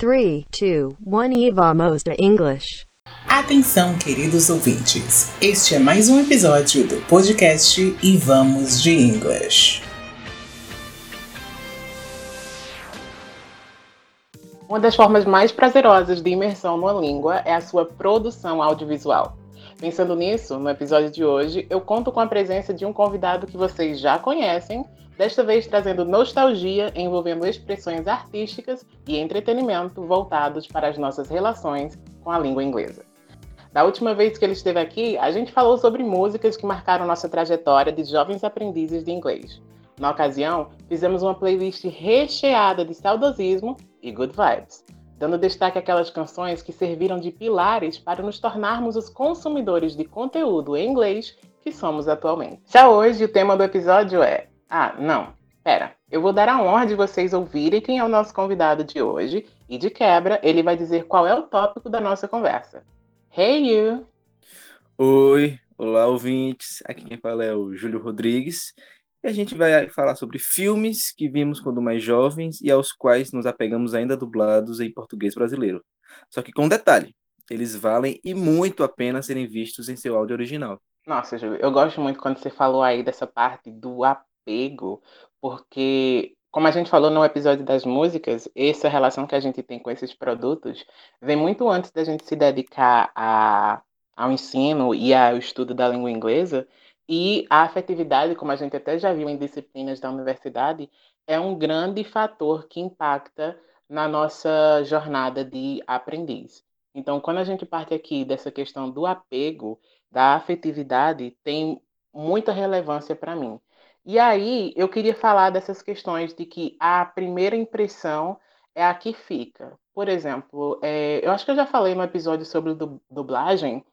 3, 2, 1 e vamos a English. Atenção, queridos ouvintes. Este é mais um episódio do podcast E Vamos de English. Uma das formas mais prazerosas de imersão numa língua é a sua produção audiovisual. Pensando nisso, no episódio de hoje, eu conto com a presença de um convidado que vocês já conhecem, desta vez trazendo nostalgia envolvendo expressões artísticas e entretenimento voltados para as nossas relações com a língua inglesa. Da última vez que ele esteve aqui, a gente falou sobre músicas que marcaram nossa trajetória de jovens aprendizes de inglês. Na ocasião, fizemos uma playlist recheada de saudosismo e good vibes, dando destaque àquelas canções que serviram de pilares para nos tornarmos os consumidores de conteúdo em inglês que somos atualmente. Já hoje, o tema do episódio é. Ah, não, pera. Eu vou dar a honra de vocês ouvirem quem é o nosso convidado de hoje, e de quebra, ele vai dizer qual é o tópico da nossa conversa. Hey, you! Oi, olá ouvintes. Aqui quem fala é o Júlio Rodrigues e a gente vai falar sobre filmes que vimos quando mais jovens e aos quais nos apegamos ainda dublados em português brasileiro. Só que com um detalhe, eles valem e muito a pena serem vistos em seu áudio original. Nossa, Ju, eu gosto muito quando você falou aí dessa parte do apego, porque como a gente falou no episódio das músicas, essa relação que a gente tem com esses produtos vem muito antes da gente se dedicar a, ao ensino e ao estudo da língua inglesa. E a afetividade, como a gente até já viu em disciplinas da universidade, é um grande fator que impacta na nossa jornada de aprendiz. Então, quando a gente parte aqui dessa questão do apego, da afetividade, tem muita relevância para mim. E aí, eu queria falar dessas questões de que a primeira impressão é a que fica. Por exemplo, é, eu acho que eu já falei no episódio sobre dublagem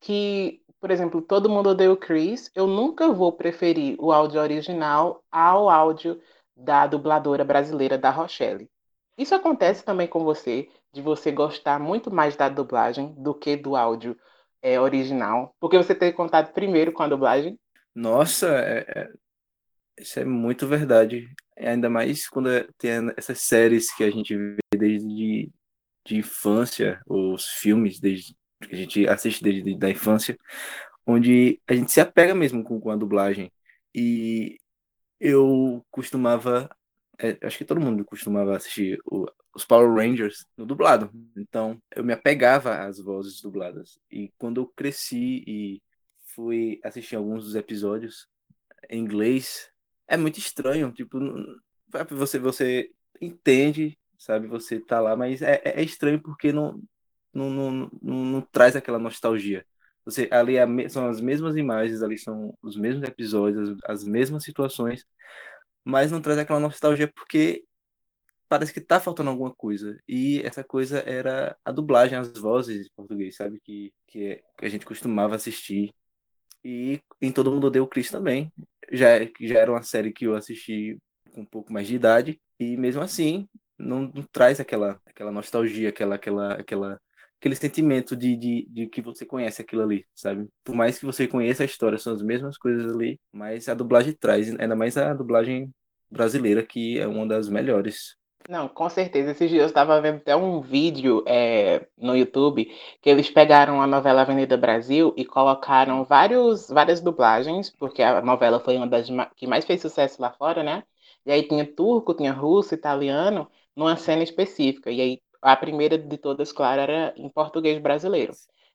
que por exemplo, Todo Mundo Odeia o Chris, eu nunca vou preferir o áudio original ao áudio da dubladora brasileira da Rochelle. Isso acontece também com você, de você gostar muito mais da dublagem do que do áudio é, original, porque você teve contato primeiro com a dublagem? Nossa, é, é, isso é muito verdade. Ainda mais quando é, tem essas séries que a gente vê desde de infância, os filmes desde que a gente assiste desde da infância, onde a gente se apega mesmo com, com a dublagem. E eu costumava, é, acho que todo mundo costumava assistir o, os Power Rangers no dublado. Então eu me apegava às vozes dubladas. E quando eu cresci e fui assistir alguns dos episódios em inglês, é muito estranho. Tipo, você, você entende, sabe? Você tá lá, mas é, é estranho porque não, não, não, não, não traz aquela nostalgia. Você, ali é, são as mesmas imagens, ali são os mesmos episódios, as, as mesmas situações, mas não traz aquela nostalgia porque parece que tá faltando alguma coisa. E essa coisa era a dublagem, as vozes em português, sabe? Que, que, é, que a gente costumava assistir. E em Todo Mundo Deu Chris também. Já, já era uma série que eu assisti com um pouco mais de idade. E mesmo assim, não, não traz aquela, aquela nostalgia, aquela, aquela, aquela aquele sentimento de, de, de, que você conhece aquilo ali, sabe? Por mais que você conheça a história, são as mesmas coisas ali, mas a dublagem traz, ainda mais a dublagem brasileira, que é uma das melhores. Não, com certeza. Esses dias eu estava vendo até um vídeo é, no YouTube que eles pegaram a novela Avenida Brasil e colocaram vários, várias dublagens, porque a novela foi uma das que mais fez sucesso lá fora, né? E aí tinha turco, tinha russo, italiano, numa cena específica. E aí a primeira de todas, claro, era em português brasileiro.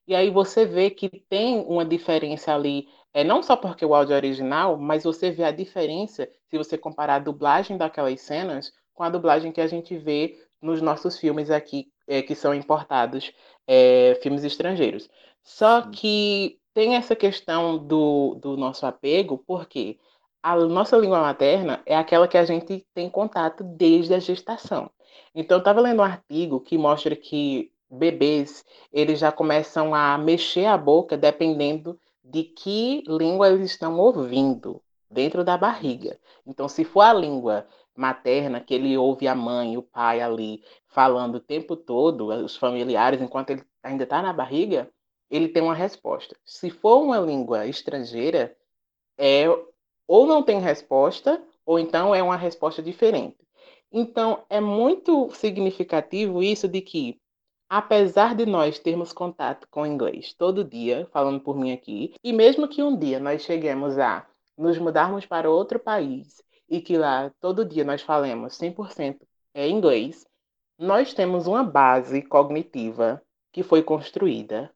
E aí você vê que tem uma diferença ali, é, não só porque o áudio é original, mas você vê a diferença se você comparar a dublagem daquelas cenas com a dublagem que a gente vê nos nossos filmes aqui, é, que são importados, é, filmes estrangeiros. Só que tem essa questão do, do nosso apego, porque a nossa língua materna é aquela que a gente tem contato desde a gestação. Então, eu estava lendo um artigo que mostra que bebês eles já começam a mexer a boca dependendo de que língua eles estão ouvindo dentro da barriga. Então, se for a língua materna, que ele ouve a mãe, o pai ali falando o tempo todo, os familiares, enquanto ele ainda está na barriga, ele tem uma resposta. Se for uma língua estrangeira, é ou não tem resposta, ou então é uma resposta diferente. Então, é muito significativo isso de que, apesar de nós termos contato com inglês todo dia, falando por mim aqui, e mesmo que um dia nós cheguemos a nos mudarmos para outro país e que lá todo dia nós falemos 100% é inglês, nós temos uma base cognitiva que foi construída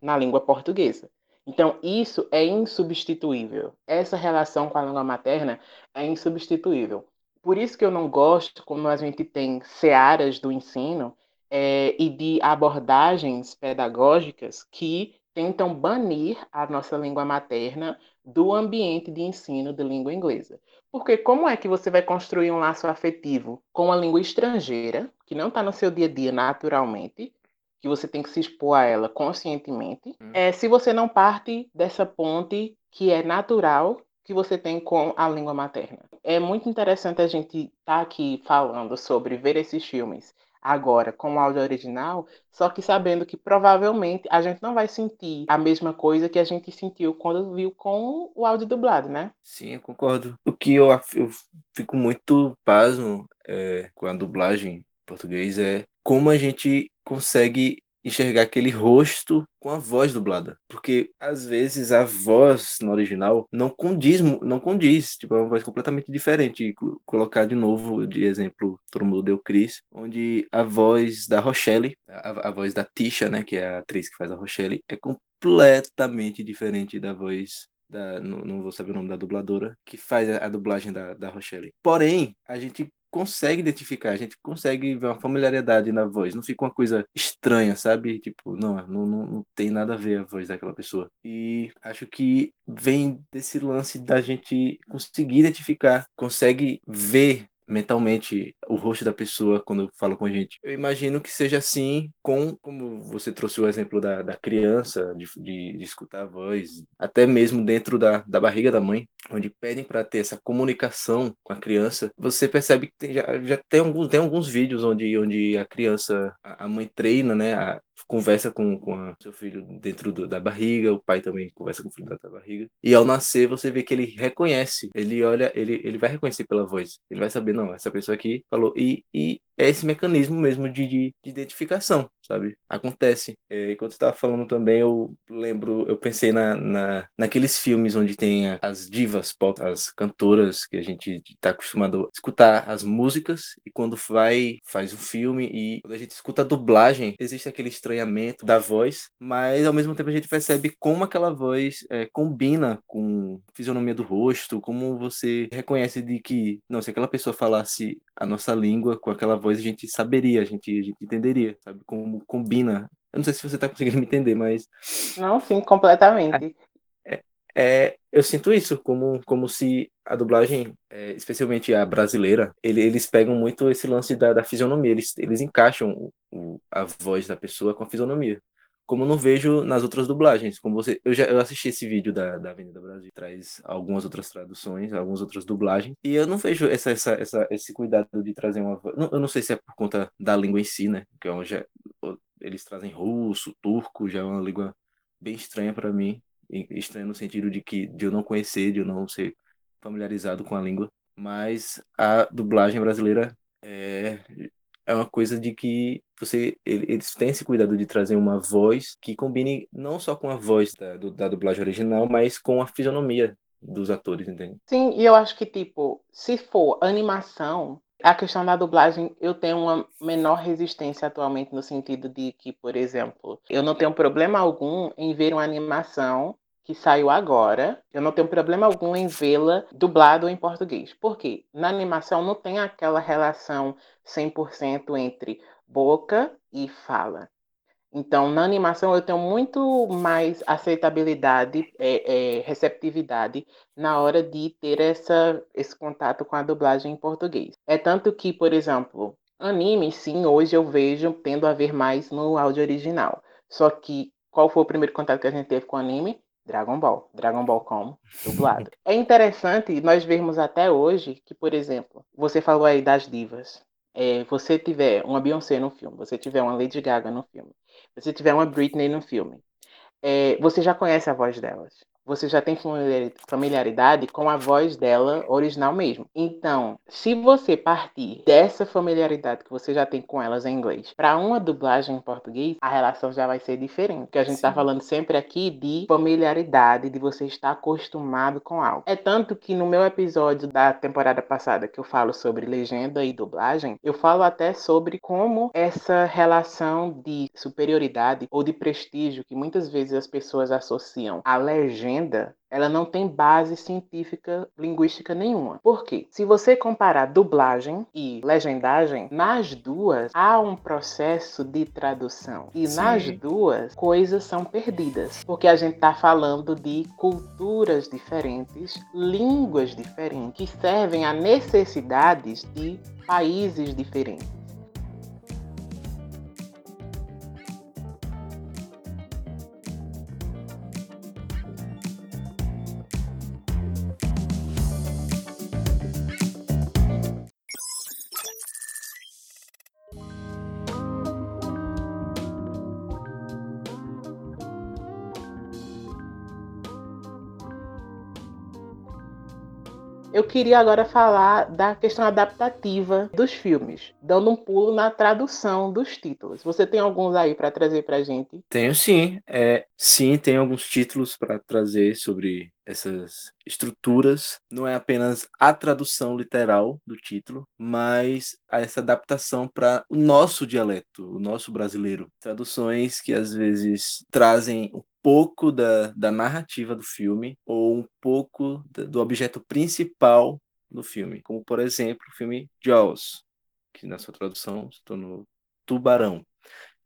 na língua portuguesa. Então, isso é insubstituível. Essa relação com a língua materna é insubstituível. Por isso que eu não gosto, como a gente tem searas do ensino é, e de abordagens pedagógicas que tentam banir a nossa língua materna do ambiente de ensino de língua inglesa. Porque como é que você vai construir um laço afetivo com a língua estrangeira, que não está no seu dia a dia naturalmente, que você tem que se expor a ela conscientemente, hum. é, se você não parte dessa ponte que é natural que você tem com a língua materna. É muito interessante a gente estar tá aqui falando sobre ver esses filmes agora com o áudio original, só que sabendo que provavelmente a gente não vai sentir a mesma coisa que a gente sentiu quando viu com o áudio dublado, né? Sim, eu concordo. O que eu, eu fico muito pasmo é, com a dublagem em português é como a gente consegue enxergar aquele rosto com a voz dublada. Porque às vezes a voz no original não condiz, não condiz, tipo, é uma voz completamente diferente. Colocar de novo de exemplo, todo mundo deu Chris, onde a voz da Rochelle, a, a voz da Tisha, né, que é a atriz que faz a Rochelle, é completamente diferente da voz da, não, não, vou saber o nome da dubladora, que faz a, a dublagem da, da Rochelle. Porém, a gente consegue identificar, a gente consegue ver uma familiaridade na voz, não fica uma coisa estranha, sabe? Tipo, não, não, não tem nada a ver a voz daquela pessoa. E acho que vem desse lance da gente conseguir identificar, consegue ver mentalmente o rosto da pessoa quando fala com a gente. Eu imagino que seja assim com, como você trouxe o exemplo da, da criança, de, de, de escutar a voz, até mesmo dentro da, da barriga da mãe, onde pedem para ter essa comunicação com a criança, você percebe que tem, já, já tem, alguns, tem alguns vídeos onde, onde a criança, a, a mãe treina, né, a, conversa com, com a, seu filho dentro do, da barriga, o pai também conversa com o filho dentro da barriga. E ao nascer, você vê que ele reconhece, ele olha, ele, ele vai reconhecer pela voz. Ele vai saber, não, essa pessoa aqui falou. E, e é esse mecanismo mesmo de, de, de identificação, sabe? Acontece. É, enquanto você estava falando também, eu lembro, eu pensei na, na, naqueles filmes onde tem as divas pop, as cantoras que a gente está acostumado a escutar as músicas, e quando vai, faz um filme, e quando a gente escuta a dublagem, existe aquele estranhamento da voz, mas ao mesmo tempo a gente percebe como aquela voz é, combina com a fisionomia do rosto, como você reconhece de que, não, se aquela pessoa falasse a nossa língua com aquela voz, a gente saberia, a gente, a gente entenderia, sabe? Como combina. Eu não sei se você está conseguindo me entender, mas. Não, sim, completamente. É, é, eu sinto isso, como, como se a dublagem, é, especialmente a brasileira, ele, eles pegam muito esse lance da, da fisionomia, eles, eles encaixam o, a voz da pessoa com a fisionomia como não vejo nas outras dublagens. Como você, eu já eu assisti esse vídeo da, da Avenida Brasil, traz algumas outras traduções, algumas outras dublagens, e eu não vejo essa, essa, essa esse cuidado de trazer uma voz. Eu não sei se é por conta da língua em si, né? Que é já, eles trazem russo, turco, já é uma língua bem estranha para mim, estranha no sentido de que de eu não conhecer, de eu não ser familiarizado com a língua. Mas a dublagem brasileira é, é uma coisa de que você eles têm esse cuidado de trazer uma voz que combine não só com a voz da, do, da dublagem original, mas com a fisionomia dos atores, entende? Sim, e eu acho que, tipo, se for animação, a questão da dublagem, eu tenho uma menor resistência atualmente no sentido de que, por exemplo, eu não tenho problema algum em ver uma animação que saiu agora, eu não tenho problema algum em vê-la dublado em português. Por quê? Na animação não tem aquela relação 100% entre boca e fala. Então, na animação, eu tenho muito mais aceitabilidade, é, é, receptividade na hora de ter essa, esse contato com a dublagem em português. É tanto que, por exemplo, anime, sim, hoje eu vejo tendo a ver mais no áudio original. Só que, qual foi o primeiro contato que a gente teve com anime? Dragon Ball, Dragon Ball Com, dublado. é interessante nós vermos até hoje que, por exemplo, você falou aí das divas. É, você tiver uma Beyoncé no filme, você tiver uma Lady Gaga no filme, você tiver uma Britney no filme, é, você já conhece a voz delas. Você já tem familiaridade com a voz dela original mesmo. Então, se você partir dessa familiaridade que você já tem com elas em inglês para uma dublagem em português, a relação já vai ser diferente. Porque a gente está falando sempre aqui de familiaridade, de você estar acostumado com algo. É tanto que no meu episódio da temporada passada que eu falo sobre legenda e dublagem, eu falo até sobre como essa relação de superioridade ou de prestígio que muitas vezes as pessoas associam à legenda ela não tem base científica linguística nenhuma. Por quê? Se você comparar dublagem e legendagem, nas duas há um processo de tradução. E Sim. nas duas, coisas são perdidas. Porque a gente está falando de culturas diferentes, línguas diferentes, que servem a necessidades de países diferentes. Queria agora falar da questão adaptativa dos filmes, dando um pulo na tradução dos títulos. Você tem alguns aí para trazer para gente? Tenho sim. É, sim, tem alguns títulos para trazer sobre essas estruturas. Não é apenas a tradução literal do título, mas essa adaptação para o nosso dialeto, o nosso brasileiro. Traduções que às vezes trazem pouco da, da narrativa do filme ou um pouco do objeto principal do filme, como por exemplo o filme Jaws, que na sua tradução se tornou Tubarão.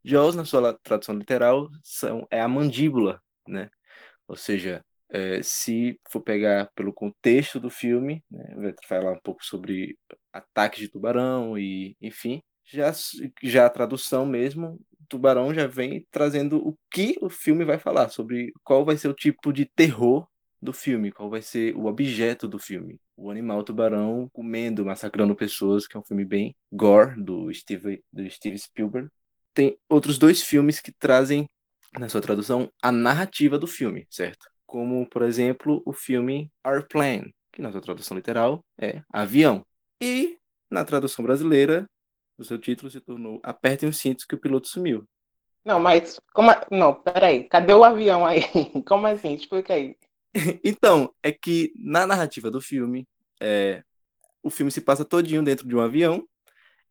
Jaws, na sua tradução literal, são, é a mandíbula, né? Ou seja, é, se for pegar pelo contexto do filme, né, vai falar um pouco sobre ataques de tubarão e, enfim, já, já a tradução mesmo Tubarão já vem trazendo o que o filme vai falar, sobre qual vai ser o tipo de terror do filme, qual vai ser o objeto do filme. O animal tubarão comendo, massacrando pessoas, que é um filme bem gore do Steve, do Steve Spielberg. Tem outros dois filmes que trazem, na sua tradução, a narrativa do filme, certo? Como, por exemplo, o filme Airplane, que na sua tradução literal é avião. E na tradução brasileira o seu título se tornou Apertem os cintos que o piloto sumiu. Não, mas como não, peraí, cadê o avião aí? Como assim? Explica aí. então, é que na narrativa do filme, é, o filme se passa todinho dentro de um avião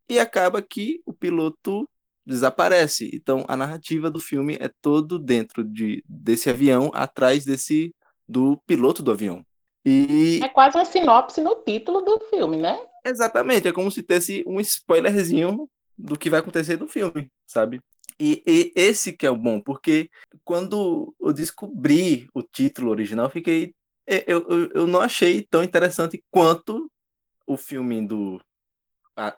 e acaba que o piloto desaparece. Então, a narrativa do filme é todo dentro de, desse avião, atrás desse do piloto do avião. E... É quase uma sinopse no título do filme, né? Exatamente, é como se tivesse um spoilerzinho do que vai acontecer no filme, sabe? E, e, esse que é o bom, porque quando eu descobri o título original, fiquei. Eu, eu, eu não achei tão interessante quanto o filme do. A,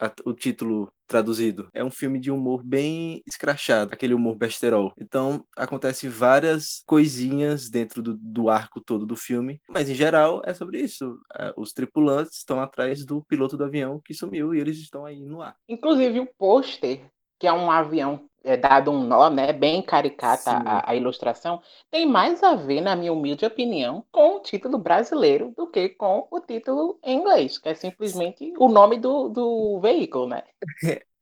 a, o título traduzido. É um filme de humor bem escrachado, aquele humor besterol. Então, acontece várias coisinhas dentro do, do arco todo do filme, mas em geral é sobre isso. É, os tripulantes estão atrás do piloto do avião que sumiu e eles estão aí no ar. Inclusive o pôster, que é um avião é dado um nó, né, bem caricata a, a, ilustração, tem mais a ver, na minha humilde opinião, com o título brasileiro do que com o título em inglês, que é simplesmente o nome do, do veículo, né?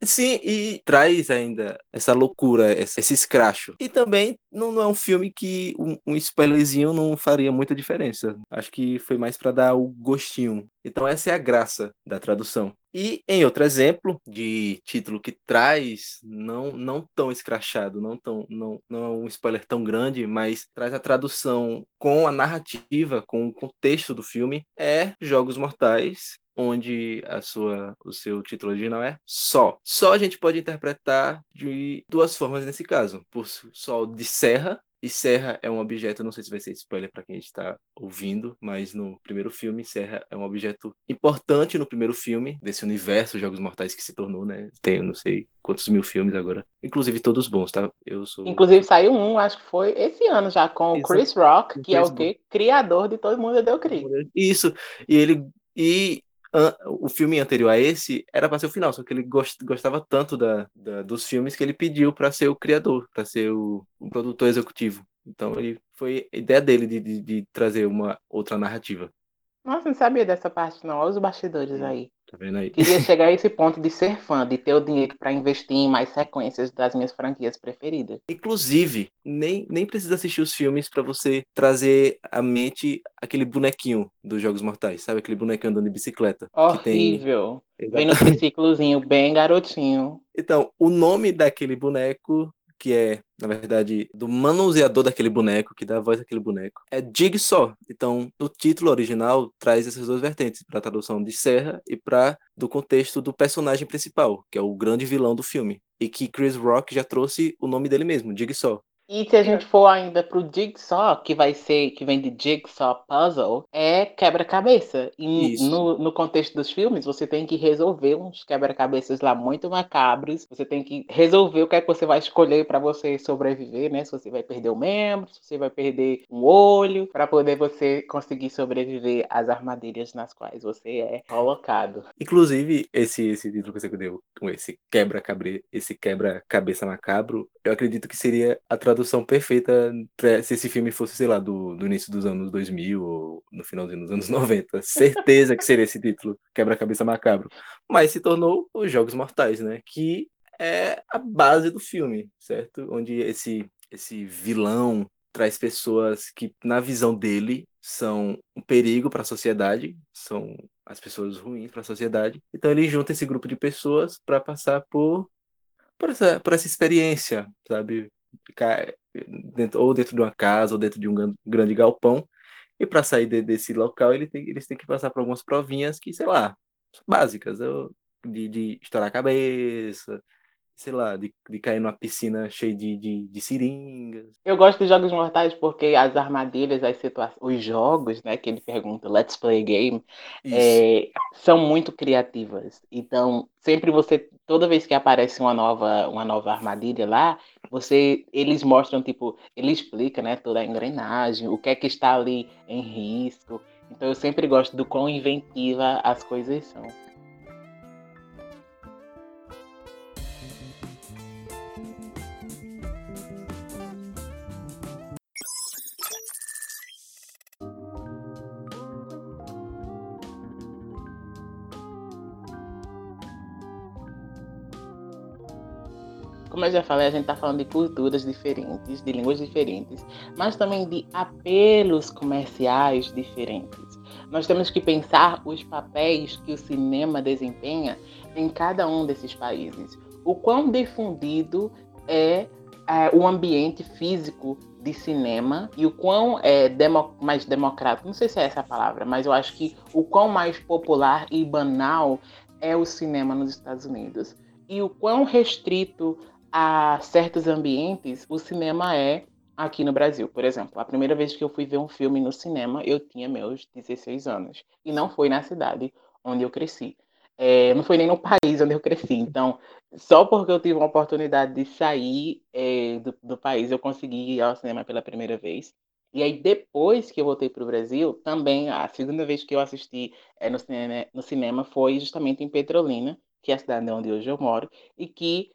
Sim, e traz ainda essa loucura, esse escracho. E também não, não é um filme que um, um spoilerzinho não faria muita diferença. Acho que foi mais para dar o gostinho. Então essa é a graça da tradução. E em outro exemplo de título que traz não não tão escrachado, não tão não, não é um spoiler tão grande, mas traz a tradução com a narrativa, com o contexto do filme, é Jogos Mortais, onde a sua, o seu título original é Só. Só a gente pode interpretar de duas formas nesse caso, por Sol de serra, e Serra é um objeto, não sei se vai ser spoiler para quem está ouvindo, mas no primeiro filme, Serra é um objeto importante no primeiro filme desse universo Jogos Mortais que se tornou, né? Tem, não sei quantos mil filmes agora, inclusive todos bons, tá? Eu sou. Inclusive saiu um, acho que foi esse ano já com o Chris Rock, que Chris é o quê? Criador de Todo Mundo Deu Cris. Isso. E ele e o filme anterior a esse era para ser o final, só que ele gostava tanto da, da dos filmes que ele pediu para ser o criador, para ser o, o, produtor executivo. Então ele foi a ideia dele de, de, de trazer uma outra narrativa. Nossa, não sabia dessa parte não. Olha os bastidores aí. Tá vendo aí? Queria chegar a esse ponto de ser fã, de ter o dinheiro para investir em mais sequências das minhas franquias preferidas. Inclusive, nem, nem precisa assistir os filmes para você trazer à mente aquele bonequinho dos Jogos Mortais, sabe? Aquele bonequinho andando de bicicleta. Horrível. Tem... Vem no triciclozinho bem garotinho. Então, o nome daquele boneco que é, na verdade, do manuseador daquele boneco, que dá a voz daquele boneco, é Jigsaw. Então, no título original, traz essas duas vertentes, para a tradução de Serra e para do contexto do personagem principal, que é o grande vilão do filme. E que Chris Rock já trouxe o nome dele mesmo, Jigsaw. E se a gente for ainda pro Jigsaw, que vai ser, que vem de Jigsaw Puzzle, é quebra-cabeça. E no, no contexto dos filmes, você tem que resolver uns quebra-cabeças lá muito macabros. Você tem que resolver o que é que você vai escolher para você sobreviver, né? Se você vai perder o membro, se você vai perder um olho, para poder você conseguir sobreviver às armadilhas nas quais você é colocado. Inclusive, esse, esse título que você deu, esse quebra-cabeça esse quebra-cabeça macabro, eu acredito que seria a tradução tradução perfeita se esse filme fosse, sei lá, do, do início dos anos 2000 ou no finalzinho dos anos 90. Certeza que seria esse título, Quebra-Cabeça Macabro. Mas se tornou Os Jogos Mortais, né? Que é a base do filme, certo? Onde esse, esse vilão traz pessoas que, na visão dele, são um perigo para a sociedade, são as pessoas ruins para a sociedade. Então ele junta esse grupo de pessoas para passar por por essa, por essa experiência, sabe? Ficar dentro, ou dentro de uma casa ou dentro de um grande galpão. E para sair de, desse local, ele tem, eles têm que passar por algumas provinhas que, sei lá, básicas, de, de estourar a cabeça, sei lá, de, de cair numa piscina cheia de, de, de seringas. Eu gosto de jogos mortais porque as armadilhas, as situações, os jogos, né, que ele pergunta, let's play game, é, são muito criativas. Então, sempre você, toda vez que aparece uma nova, uma nova armadilha lá, você, eles mostram, tipo, ele explica, né, toda a engrenagem, o que é que está ali em risco. Então, eu sempre gosto do quão inventiva as coisas são. Como eu já falei, a gente está falando de culturas diferentes, de línguas diferentes, mas também de apelos comerciais diferentes. Nós temos que pensar os papéis que o cinema desempenha em cada um desses países. O quão difundido é, é o ambiente físico de cinema e o quão é demo, mais democrático, não sei se é essa a palavra, mas eu acho que o quão mais popular e banal é o cinema nos Estados Unidos e o quão restrito a certos ambientes, o cinema é aqui no Brasil. Por exemplo, a primeira vez que eu fui ver um filme no cinema, eu tinha meus 16 anos. E não foi na cidade onde eu cresci. É, não foi nem no país onde eu cresci. Então, só porque eu tive uma oportunidade de sair é, do, do, país, eu consegui ir ao cinema pela primeira vez. E aí, depois que eu voltei para o Brasil, também a segunda vez que eu assisti é, no, cinema, no cinema foi justamente em Petrolina, que é a cidade onde hoje eu moro, e que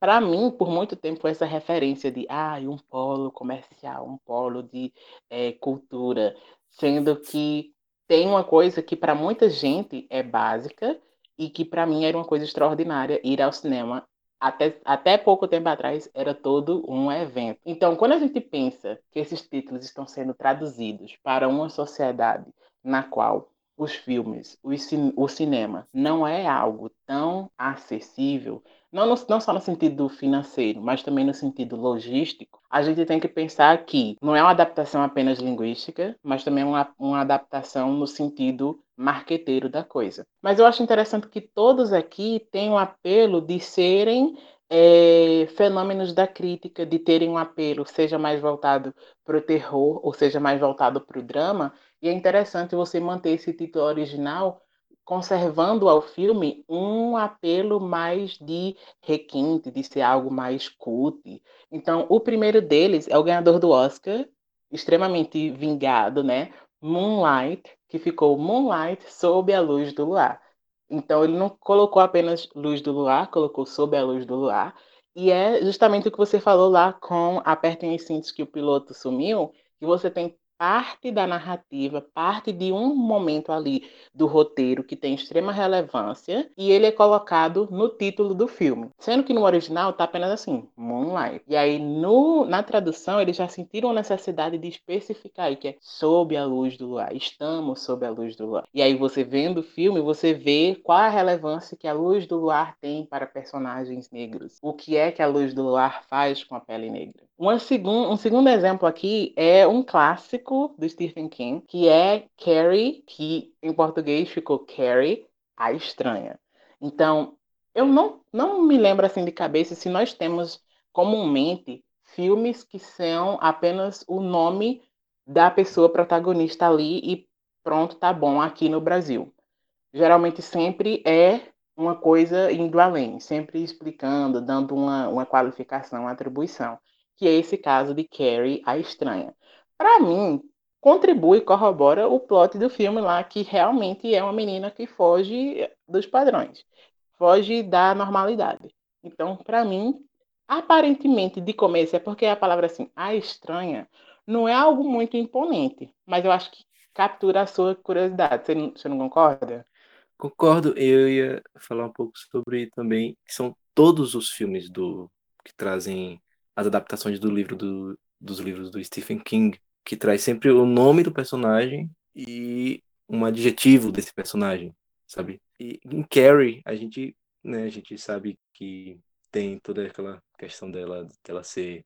para mim, por muito tempo, essa referência de ah, um polo comercial, um polo de é, cultura, sendo que tem uma coisa que para muita gente é básica e que para mim era uma coisa extraordinária ir ao cinema. Até, até pouco tempo atrás era todo um evento. Então, quando a gente pensa que esses títulos estão sendo traduzidos para uma sociedade na qual os filmes, o, o cinema não é algo tão acessível, não, no, não só no sentido financeiro, mas também no sentido logístico, a gente tem que pensar que não é uma adaptação apenas linguística, mas também uma, uma adaptação no sentido marqueteiro da coisa. Mas eu acho interessante que todos aqui têm um apelo de serem é, fenômenos da crítica, de terem um apelo, seja mais voltado para o terror ou seja mais voltado para o drama, e é interessante você manter esse título original, conservando ao filme um apelo mais de requinte, de ser algo mais cult. Então, o primeiro deles é o ganhador do Oscar, extremamente vingado, né? Moonlight, que ficou Moonlight sob a luz do luar. Então ele não colocou apenas luz do luar, colocou sob a luz do luar. E é justamente o que você falou lá com Apertem os cintos que o piloto sumiu, que você tem parte da narrativa, parte de um momento ali do roteiro que tem extrema relevância e ele é colocado no título do filme. Sendo que no original tá apenas assim, Moonlight. E aí no, na tradução eles já sentiram a necessidade de especificar aí que é sob a luz do luar, estamos sob a luz do luar. E aí você vendo o filme, você vê qual a relevância que a luz do luar tem para personagens negros. O que é que a luz do luar faz com a pele negra. Segun, um segundo exemplo aqui é um clássico do Stephen King, que é Carrie, que em português ficou Carrie, a Estranha. Então, eu não, não me lembro assim de cabeça se nós temos comumente filmes que são apenas o nome da pessoa protagonista ali e pronto, tá bom aqui no Brasil. Geralmente sempre é uma coisa indo além, sempre explicando, dando uma, uma qualificação, uma atribuição que é esse caso de Carrie, a estranha. Para mim, contribui e corrobora o plot do filme lá, que realmente é uma menina que foge dos padrões, foge da normalidade. Então, para mim, aparentemente, de começo, é porque a palavra assim, a estranha, não é algo muito imponente, mas eu acho que captura a sua curiosidade. Você não, você não concorda? Concordo, eu ia falar um pouco sobre também, que são todos os filmes do que trazem as adaptações do livro do, dos livros do Stephen King, que traz sempre o nome do personagem e um adjetivo desse personagem, sabe? E em Carrie, a gente, né, a gente sabe que tem toda aquela questão dela, dela ser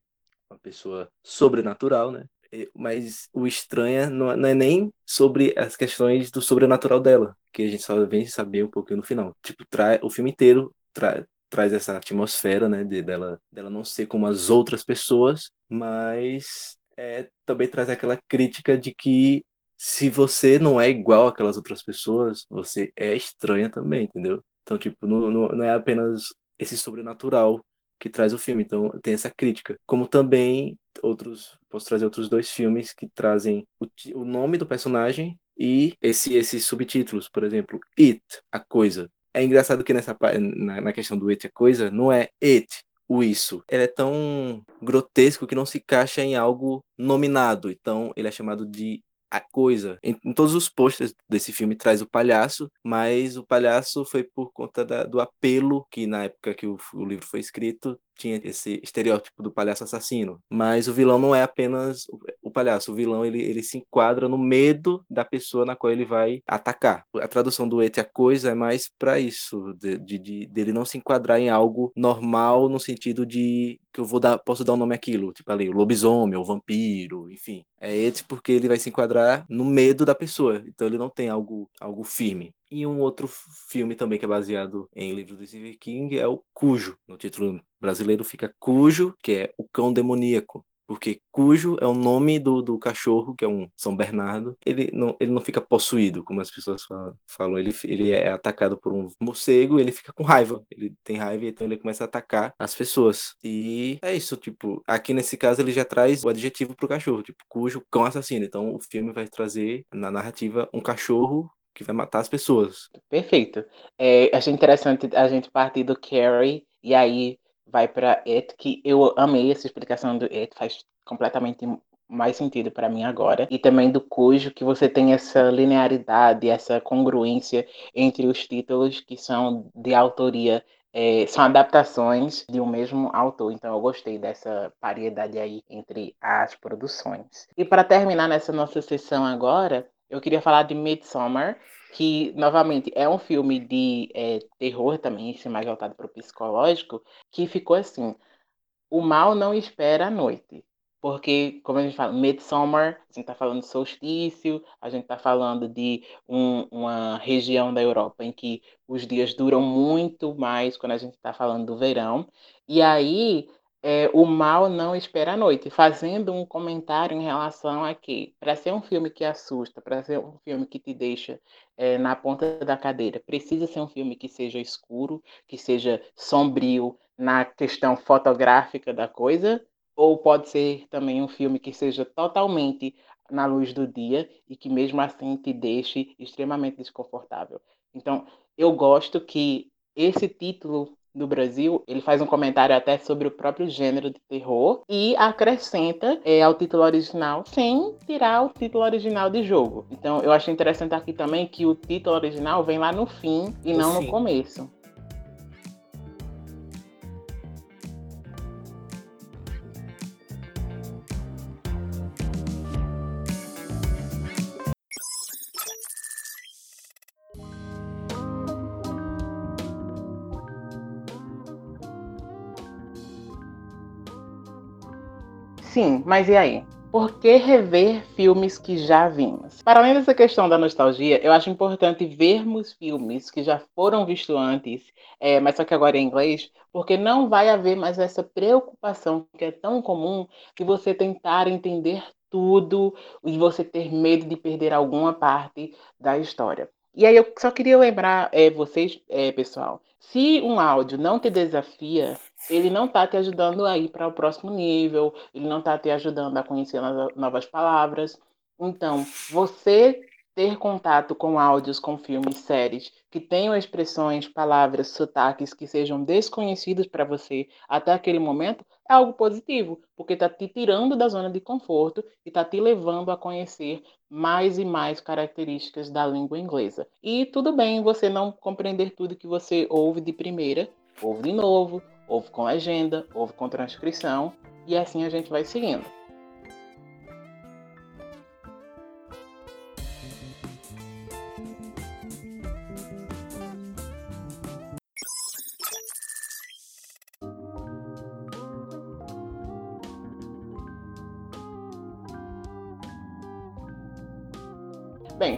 uma pessoa sobrenatural, né? Mas o estranha é, não é nem sobre as questões do sobrenatural dela, que a gente só vem saber um pouquinho no final. Tipo, o filme inteiro tra, traz essa atmosfera, né, de, dela, dela não ser como as outras pessoas, mas é, também traz aquela crítica de que se você não é igual aquelas outras pessoas, você é estranha também, entendeu? Então, tipo, não, não, não é apenas esse sobrenatural que traz o filme, então tem essa crítica. Como também outros, posso trazer outros dois filmes que trazem o, o nome do personagem e esse, esses subtítulos, por exemplo, It, a coisa. É engraçado que nessa na, na questão do it a coisa, não é it, o isso. Ele é tão grotesco que não se encaixa em algo nominado. Então ele é chamado de a coisa. Em, em, todos os posters desse filme traz o palhaço, mas o palhaço foi por conta da, do apelo que na época que o, o, livro foi escrito tinha esse estereótipo do palhaço assassino. Mas o vilão não é apenas o, palhaço. O vilão ele, ele se enquadra no medo da pessoa na qual ele vai atacar. A tradução do et a coisa é mais para isso, de, de, de, dele não se enquadrar em algo normal no sentido de que eu vou dar, posso dar um nome àquilo, tipo ali, o lobisomem, o vampiro, enfim. É esse porque ele vai se enquadrar no medo da pessoa, então ele não tem algo, algo firme. E um outro filme também que é baseado em livros do Stephen King é o Cujo. No título brasileiro fica Cujo, que é o cão demoníaco porque Cujo é o nome do, do cachorro, que é um São Bernardo. Ele não, ele não fica possuído, como as pessoas falam. Ele, ele é atacado por um morcego ele fica com raiva. Ele tem raiva, então ele começa a atacar as pessoas. E é isso, tipo, aqui nesse caso ele já traz o adjetivo pro cachorro, tipo, Cujo, cão assassino. Então o filme vai trazer na narrativa um cachorro que vai matar as pessoas. Perfeito. É, achei interessante a gente partir do Carrie e aí vai para It, que eu amei essa explicação do It, faz completamente mais sentido para mim agora. E também do Cujo, que você tem essa linearidade, essa congruência entre os títulos que são de autoria é, são adaptações de um mesmo autor, então eu gostei dessa variedade aí entre as produções. E para terminar nessa nossa sessão agora, eu queria falar de Midsommar, que novamente é um filme de é, terror também, esse mais voltado para o psicológico, que ficou assim: o mal não espera a noite. Porque, como a gente fala, Midsummer, a gente está falando de solstício, a gente está falando de um, uma região da Europa em que os dias duram muito mais quando a gente está falando do verão. E aí, é, O Mal Não Espera a Noite, fazendo um comentário em relação a que, para ser um filme que assusta, para ser um filme que te deixa é, na ponta da cadeira, precisa ser um filme que seja escuro, que seja sombrio na questão fotográfica da coisa, ou pode ser também um filme que seja totalmente na luz do dia e que mesmo assim te deixe extremamente desconfortável. Então, eu gosto que esse título do Brasil, ele faz um comentário até sobre o próprio gênero de terror e acrescenta é, ao título original sem tirar o título original de jogo. Então eu acho interessante aqui também que o título original vem lá no fim e não no começo. Sim, mas e aí? Por que rever filmes que já vimos? Para além dessa questão da nostalgia, eu acho importante vermos filmes que já foram vistos antes, é, mas só que agora em inglês, porque não vai haver mais essa preocupação que é tão comum de você tentar entender tudo e você ter medo de perder alguma parte da história. E aí eu só queria lembrar é, vocês, é, pessoal, se um áudio não te desafia, ele não está te ajudando a ir para o próximo nível, ele não está te ajudando a conhecer novas palavras. Então, você ter contato com áudios, com filmes, séries que tenham expressões, palavras, sotaques que sejam desconhecidos para você até aquele momento é algo positivo, porque está te tirando da zona de conforto e está te levando a conhecer mais e mais características da língua inglesa. E tudo bem você não compreender tudo que você ouve de primeira, ouve de novo, ouve com legenda, ouve com transcrição, e assim a gente vai seguindo.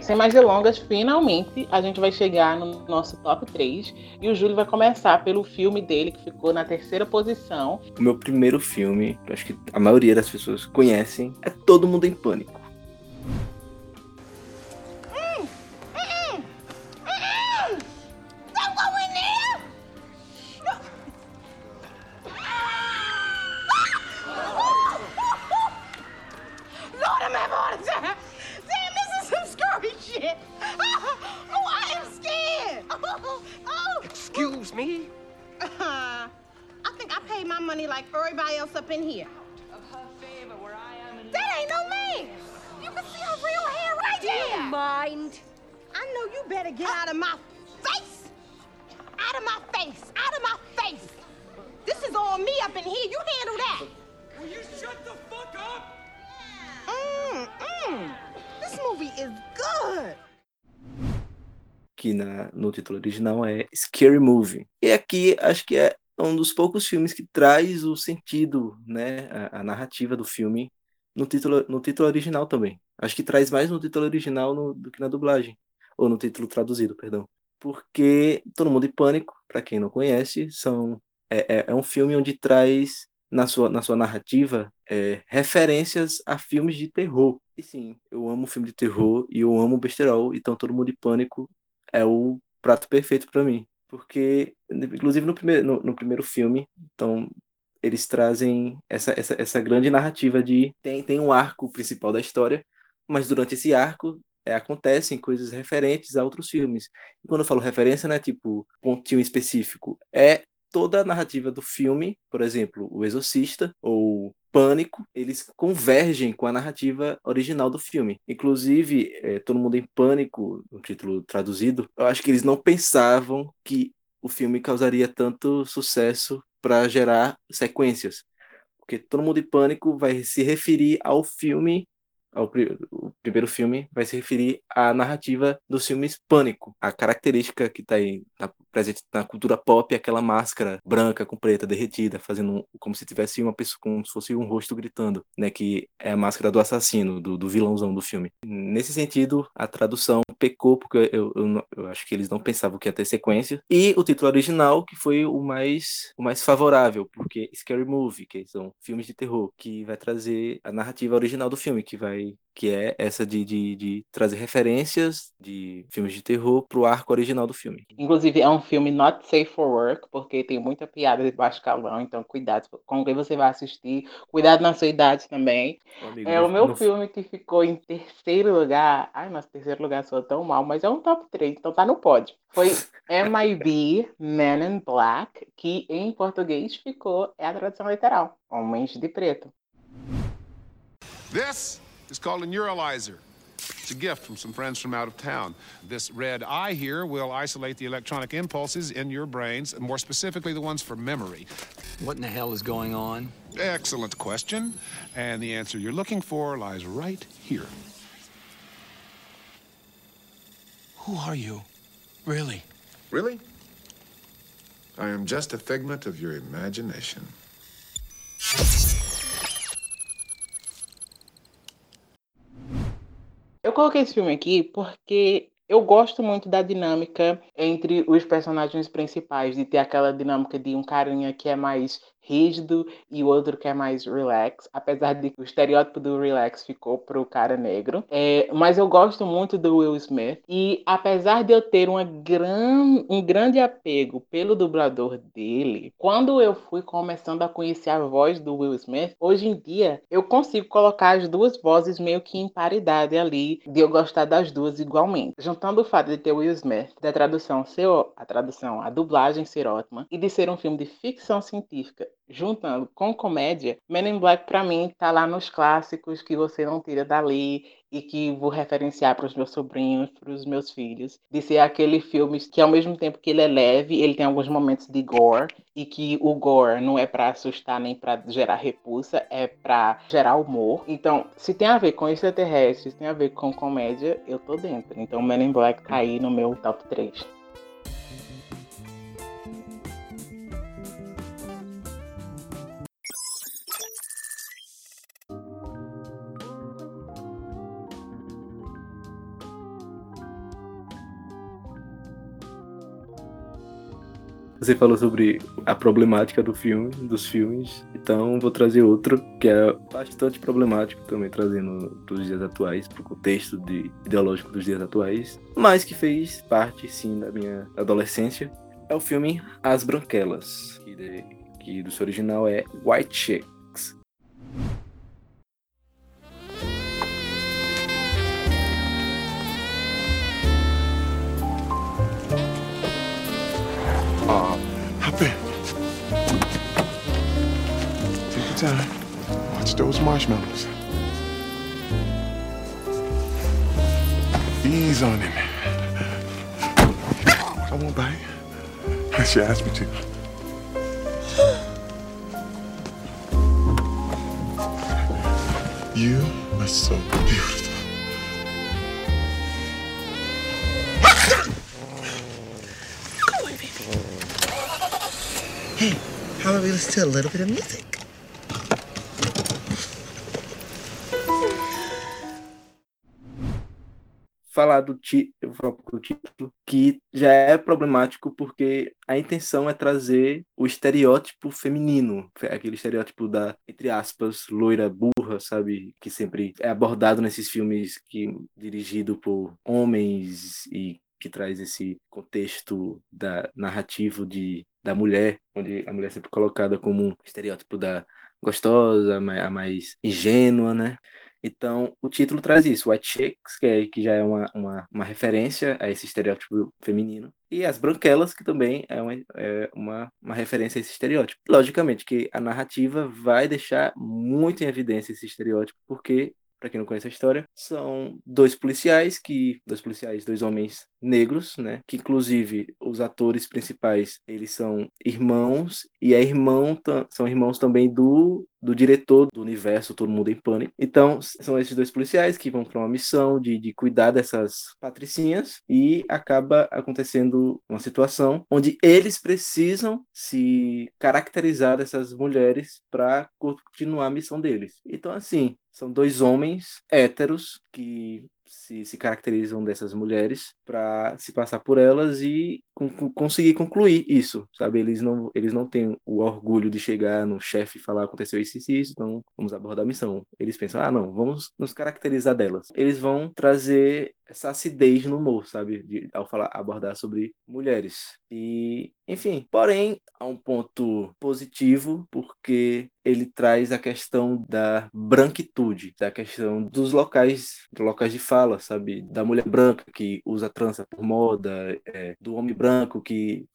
Sem mais delongas, finalmente a gente vai chegar no nosso top 3 e o Júlio vai começar pelo filme dele que ficou na terceira posição. O meu primeiro filme, acho que a maioria das pessoas conhecem, é Todo Mundo em Pânico. Título original é Scary Movie. E aqui acho que é um dos poucos filmes que traz o sentido, né, a, a narrativa do filme no título, no título original também. Acho que traz mais no título original no, do que na dublagem, ou no título traduzido, perdão. Porque Todo Mundo em Pânico, para quem não conhece, são, é, é, é, um filme onde traz na sua, na sua narrativa é, referências a filmes de terror. E sim, eu amo filme de terror e eu amo besterol, então Todo Mundo em Pânico é o prato perfeito para mim. Porque, inclusive no primeiro, no, no, primeiro filme, então eles trazem essa, essa, essa grande narrativa de. Tem, tem um arco principal da história, mas durante esse arco é, acontecem coisas referentes a outros filmes. E quando eu falo referência, não é tipo pontinho específico, é toda a narrativa do filme, por exemplo, O Exorcista ou Pânico, eles convergem com a narrativa original do filme. Inclusive, é, Todo Mundo em Pânico, no título traduzido, eu acho que eles não pensavam que o filme causaria tanto sucesso para gerar sequências. Porque Todo Mundo em Pânico vai se referir ao filme o primeiro filme vai se referir à narrativa dos filmes Pânico, a característica que está aí tá presente na cultura pop, é aquela máscara branca com preta derretida, fazendo como se tivesse uma pessoa, como se fosse um rosto gritando, né, que é a máscara do assassino, do, do vilãozão do filme. Nesse sentido, a tradução pecou porque eu, eu, eu, acho que eles não pensavam que ia ter sequência e o título original que foi o mais o mais favorável, porque Scary Movie, que são filmes de terror, que vai trazer a narrativa original do filme, que vai que é essa de, de, de trazer referências de filmes de terror pro arco original do filme. Inclusive, é um filme not safe for work, porque tem muita piada de baixo calão, então cuidado com quem você vai assistir, cuidado na sua idade também. Amigo, É o meu no- filme que ficou em terceiro lugar. Ai, nossa, terceiro lugar soa tão mal, mas é um top 3, então tá no pódio. Foi MIB Men in Black, que em português ficou, é a tradução literal, Homens de Preto. This is called a neuralizer. It's a gift from some friends from out of town. This red eye here will isolate the electronic impulses in your brains, more specifically the ones for memory. What in the hell is going on? Excellent question. And the answer you're looking for lies right here. Who are you? Really? Really? I am just a figment of your imagination. Eu coloquei esse filme aqui porque eu gosto muito da dinâmica entre os personagens principais, de ter aquela dinâmica de um carinha que é mais rígido e o outro que é mais relax, apesar de que o estereótipo do relax ficou pro cara negro. É, mas eu gosto muito do Will Smith e apesar de eu ter uma gran, um grande apego pelo dublador dele, quando eu fui começando a conhecer a voz do Will Smith, hoje em dia eu consigo colocar as duas vozes meio que em paridade ali, de eu gostar das duas igualmente. Juntando o fato de ter Will Smith, da tradução ser a tradução, a dublagem ser ótima e de ser um filme de ficção científica juntando com comédia, Men in Black pra mim tá lá nos clássicos que você não tira dali e que vou referenciar para os meus sobrinhos, para os meus filhos, de ser aquele filme que ao mesmo tempo que ele é leve, ele tem alguns momentos de gore e que o gore não é para assustar nem para gerar repulsa, é para gerar humor. Então, se tem a ver com extraterrestres, tem a ver com comédia, eu tô dentro. Então, Men in Black tá aí no meu top 3. Você falou sobre a problemática do filme, dos filmes, então vou trazer outro que é bastante problemático também, trazendo para os dias atuais, para o contexto de- ideológico dos dias atuais, mas que fez parte, sim, da minha adolescência. É o filme As Branquelas, que, de- que do seu original é White Chicks. Those marshmallows. Ease on him. I won't bite. She asked me to. You are so beautiful. Hey, how about we listen to a little bit of music? Falar do ti- do título, que já é problemático porque a intenção é trazer o estereótipo feminino, fe- aquele estereótipo da, entre aspas, loira burra, sabe? Que sempre é abordado nesses filmes que dirigido por homens e que traz esse contexto da narrativo de da mulher, onde a mulher é sempre colocada como um estereótipo da gostosa, a mais ingênua, né? Então, o título traz isso, White Chicks, que, é, que já é uma, uma, uma referência a esse estereótipo feminino, e As Branquelas, que também é uma, é uma, uma referência a esse estereótipo. Logicamente que a narrativa vai deixar muito em evidência esse estereótipo, porque, para quem não conhece a história, são dois policiais, que dois policiais, dois homens negros, né? Que inclusive os atores principais, eles são irmãos, e é irmão, são irmãos também do do diretor do universo Todo Mundo em Pânico. Então, são esses dois policiais que vão para uma missão de, de cuidar dessas patricinhas e acaba acontecendo uma situação onde eles precisam se caracterizar dessas mulheres para continuar a missão deles. Então, assim, são dois homens héteros que se, se caracterizam dessas mulheres para se passar por elas e com, conseguir concluir isso, sabe? Eles não, eles não têm o orgulho de chegar no chefe e falar aconteceu isso e isso, então vamos abordar a missão. Eles pensam, ah, não, vamos nos caracterizar delas. Eles vão trazer essa acidez no humor, sabe? De, ao falar, abordar sobre mulheres. E, enfim, porém, há um ponto positivo, porque ele traz a questão da branquitude, da questão dos locais, dos locais de fala, sabe? Da mulher branca que usa trança por moda, é, do homem branco que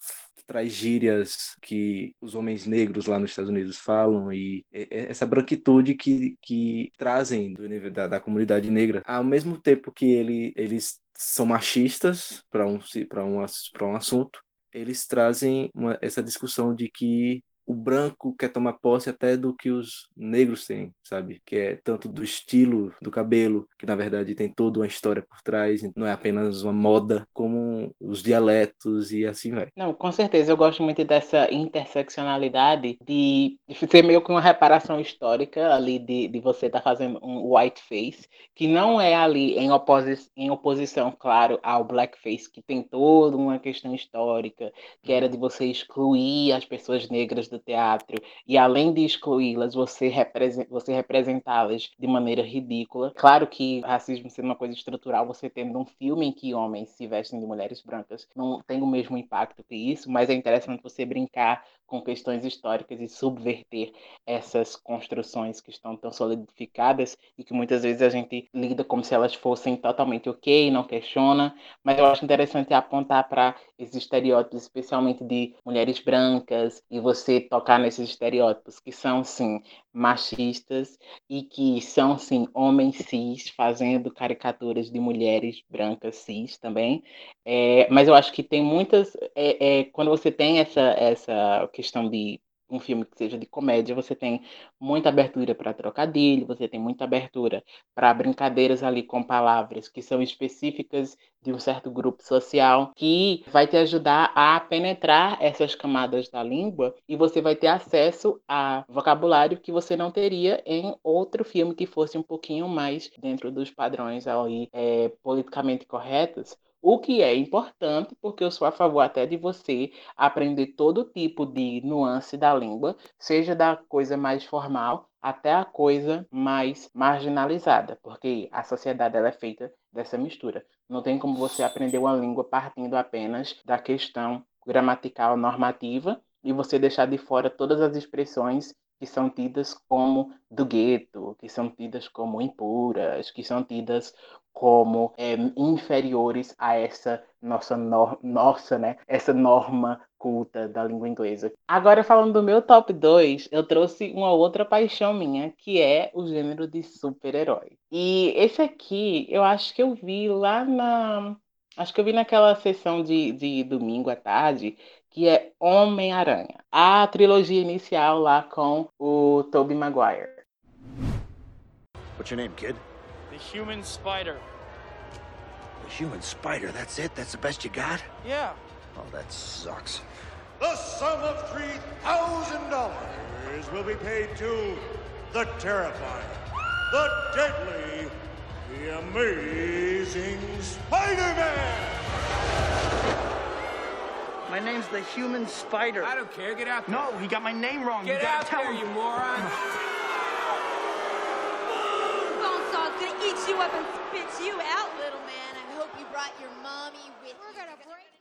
traz gírias que os homens negros lá nos Estados Unidos falam e essa branquitude que, que trazem do da, da comunidade negra. Ao mesmo tempo que ele, eles são machistas para um, um, um assunto, eles trazem uma, essa discussão de que o branco quer tomar posse até do que os negros têm, sabe? Que é tanto do estilo do cabelo, que na verdade tem toda uma história por trás, não é apenas uma moda, como os dialetos e assim vai. Não, com certeza, eu gosto muito dessa interseccionalidade de, ser meio que uma reparação histórica ali de, de você estar tá fazendo um white face, que não é ali em, oposi em oposição, claro, ao blackface, que tem toda uma questão histórica, que era de você excluir as pessoas negras do teatro e além de excluí-las, você, represent, você representá-las de maneira ridícula. Claro que racismo sendo uma coisa estrutural, você tendo um filme em que homens se vestem de mulheres brancas não tem o mesmo impacto que isso, mas é interessante você brincar com questões históricas e subverter essas construções que estão tão solidificadas e que muitas vezes a gente lida como se elas fossem totalmente ok, não questiona, mas eu acho interessante apontar para esses estereótipos, especialmente de mulheres brancas, e você tocar nesses estereótipos que são, sim, machistas e que são, sim, homens cis fazendo caricaturas de mulheres brancas cis também. É, mas eu acho que tem muitas. É, é, quando você tem essa, essa questão de um filme que seja de comédia, você tem muita abertura para trocadilho, você tem muita abertura para brincadeiras ali com palavras que são específicas de um certo grupo social, que vai te ajudar a penetrar essas camadas da língua e você vai ter acesso a vocabulário que você não teria em outro filme que fosse um pouquinho mais dentro dos padrões ali é, politicamente corretos o que é importante, porque eu sou a favor até de você aprender todo tipo de nuance da língua, seja da coisa mais formal até a coisa mais marginalizada, porque a sociedade ela é feita dessa mistura. Não tem como você aprender uma língua partindo apenas da questão gramatical normativa e você deixar de fora todas as expressões que são tidas como do gueto, que são tidas como impuras, que são tidas como é, inferiores a essa nossa, no nossa, né, essa norma culta da língua inglesa. Agora, falando do meu top 2, eu trouxe uma outra paixão minha, que é o gênero de super-herói. E esse aqui, eu acho que eu vi lá na... Acho que eu vi naquela sessão de, de domingo à tarde, que é Homem-Aranha. A trilogia inicial lá com o Tobey Maguire. What's your name, kid? The human spider. The human spider, that's it? That's the best you got? Yeah. Oh, that sucks. The sum of $3,000 will be paid to the terrifying, the deadly, the amazing Spider-Man! My name's the human spider. I don't care. Get out there. No, he got my name wrong. Get you out tell there, him. you moron. Bonesaw's gonna eat you up and spit you out, little man. I hope you brought your mommy with you. We're gonna break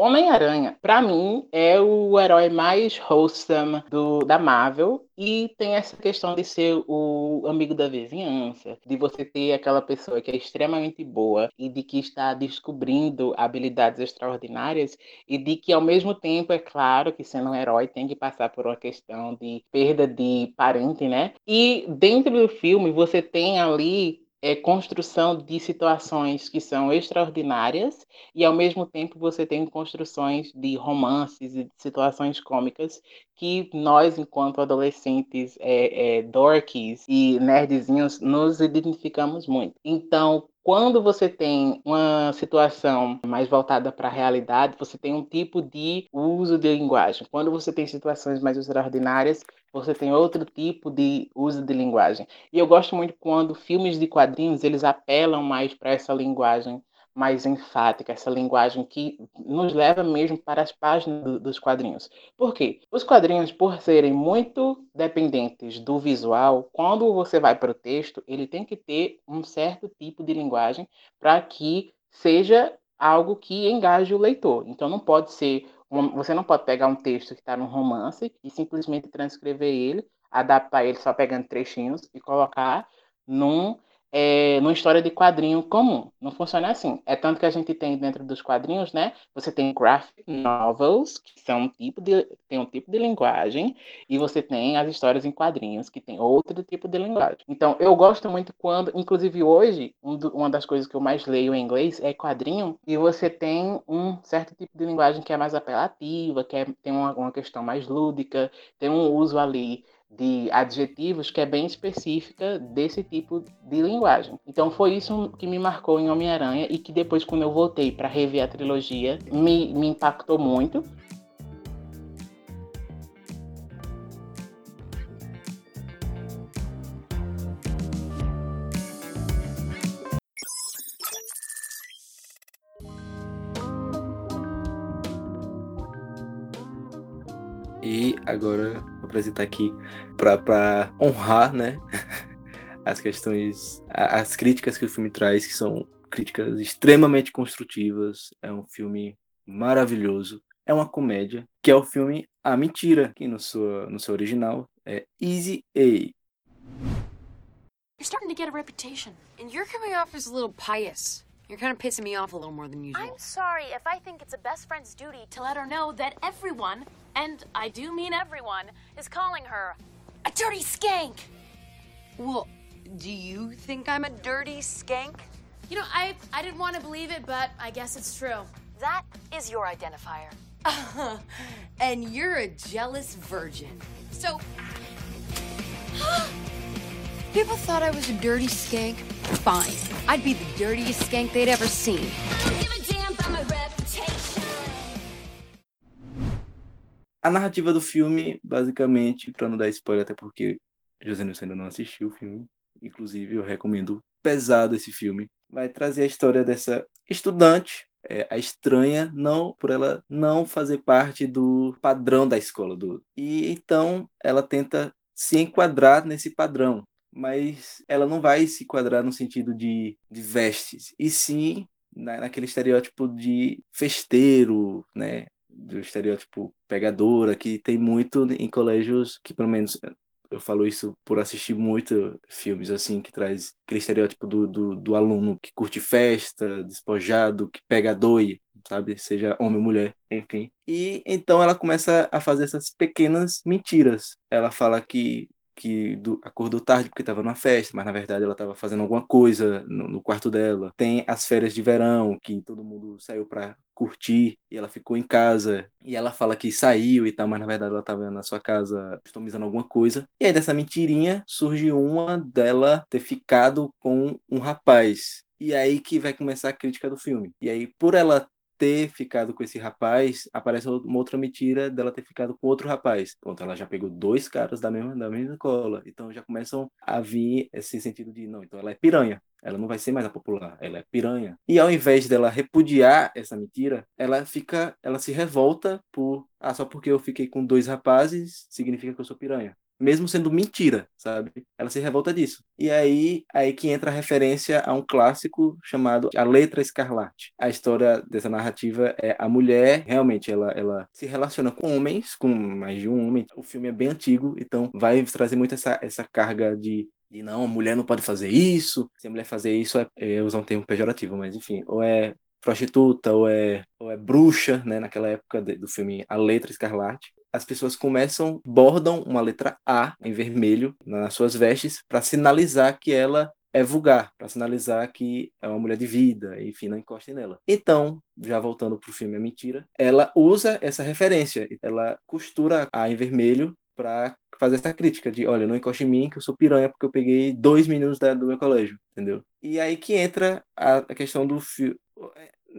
Homem-Aranha, para mim, é o herói mais wholesome do, da Marvel e tem essa questão de ser o amigo da vizinhança, de você ter aquela pessoa que é extremamente boa e de que está descobrindo habilidades extraordinárias e de que, ao mesmo tempo, é claro que sendo um herói tem que passar por uma questão de perda de parente, né? E dentro do filme você tem ali é, construção de situações que são extraordinárias e ao mesmo tempo você tem construções de romances e de situações cômicas que nós, enquanto adolescentes é, é, dorkies e nerdzinhos, nos identificamos muito. Então, quando você tem uma situação mais voltada para a realidade, você tem um tipo de uso de linguagem. Quando você tem situações mais extraordinárias, você tem outro tipo de uso de linguagem. E eu gosto muito quando filmes de quadrinhos eles apelam mais para essa linguagem mais enfática, essa linguagem que nos leva mesmo para as páginas do, dos quadrinhos. Por quê? Os quadrinhos, por serem muito dependentes do visual, quando você vai para o texto, ele tem que ter um certo tipo de linguagem para que seja algo que engaje o leitor. Então não pode ser, você não pode pegar um texto que está num romance e simplesmente transcrever ele, adaptar ele só pegando trechinhos e colocar num é, numa história de quadrinho comum. Não funciona assim. É tanto que a gente tem dentro dos quadrinhos, né? Você tem graphic novels, que são um tipo de, tem um tipo de linguagem, e você tem as histórias em quadrinhos, que tem outro tipo de linguagem. Então, eu gosto muito quando, inclusive hoje, um do, uma das coisas que eu mais leio em inglês é quadrinho, e você tem um certo tipo de linguagem que é mais apelativa, que é, tem uma, uma questão mais lúdica, tem um uso ali de adjetivos que é bem específica desse tipo de linguagem. Então foi isso que me marcou em Homem-Aranha e que depois, quando eu voltei para rever a trilogia, me, me impactou muito. Agora apresentar aqui para honrar, né, as questões, as críticas que o filme traz, que são críticas extremamente construtivas. É um filme maravilhoso. É uma comédia, que é o filme A Mentira, que no seu, no seu original é Easy A. You're starting to get a reputation, and you're coming off as a little pious. You're kind of pissing me off a little more than usual. I'm sorry if I think it's a best friend's duty to let her know that everyone, and I do mean everyone, is calling her a dirty skank. Well, do you think I'm a dirty skank? You know, I I didn't want to believe it, but I guess it's true. That is your identifier. and you're a jealous virgin. So People thought I was a dirty skank. Fine. I'd be the dirtiest skank they'd ever seen. give a damn about my reputation. A narrativa do filme, basicamente, para não dar spoiler, até porque José Nilson ainda não assistiu o filme, inclusive eu recomendo pesado esse filme, vai trazer a história dessa estudante, é, a estranha, não por ela não fazer parte do padrão da escola do e então ela tenta se enquadrar nesse padrão, mas ela não vai se enquadrar no sentido de, de vestes, e sim na, naquele estereótipo de festeiro, né? Do estereótipo pegadora, que tem muito em colégios que, pelo menos, eu falo isso por assistir muito filmes assim que traz aquele estereótipo do, do, do aluno que curte festa, despojado, que pega doi, sabe? Seja homem ou mulher, enfim. E então ela começa a fazer essas pequenas mentiras. Ela fala que que do, acordou tarde porque estava numa festa, mas na verdade ela estava fazendo alguma coisa no, no, quarto dela. Tem as férias de verão, que todo mundo saiu para curtir e ela ficou em casa e ela fala que saiu e tal, mas na verdade ela estava na sua casa customizando alguma coisa. E aí dessa mentirinha surge uma dela ter ficado com um rapaz. E aí que vai começar a crítica do filme. E aí, por ela ter ficado com esse rapaz, aparece uma outra mentira dela ter ficado com outro rapaz. Pronto, ela já pegou dois caras da mesma, da mesma escola. Então já começam a vir esse sentido de, não, então ela é piranha. Ela não vai ser mais a popular, ela é piranha. E ao invés dela repudiar essa mentira, ela fica, ela se revolta por, ah, só porque eu fiquei com dois rapazes, significa que eu sou piranha mesmo sendo mentira, sabe? Ela se revolta disso. E aí, aí que entra a referência a um clássico chamado A Letra Escarlate. A história dessa narrativa é a mulher, realmente, ela, ela se relaciona com homens, com mais de um homem. O filme é bem antigo, então vai trazer muito essa, essa carga de e não, a mulher não pode fazer isso. Se a mulher fazer isso, é, é usar um termo pejorativo, mas enfim, ou é prostituta ou é, ou é bruxa, né, naquela época de, do filme A Letra Escarlate as pessoas começam, bordam uma letra A em vermelho nas suas vestes para sinalizar que ela é vulgar, para sinalizar que é uma mulher de vida, enfim, não encoste nela. Então, já voltando para o filme A Mentira, ela usa essa referência, ela costura A em vermelho para fazer essa crítica de, olha, não encoste em mim que eu sou piranha porque eu peguei dois meninos da, do meu colégio, entendeu? E aí que entra a, a questão do filme.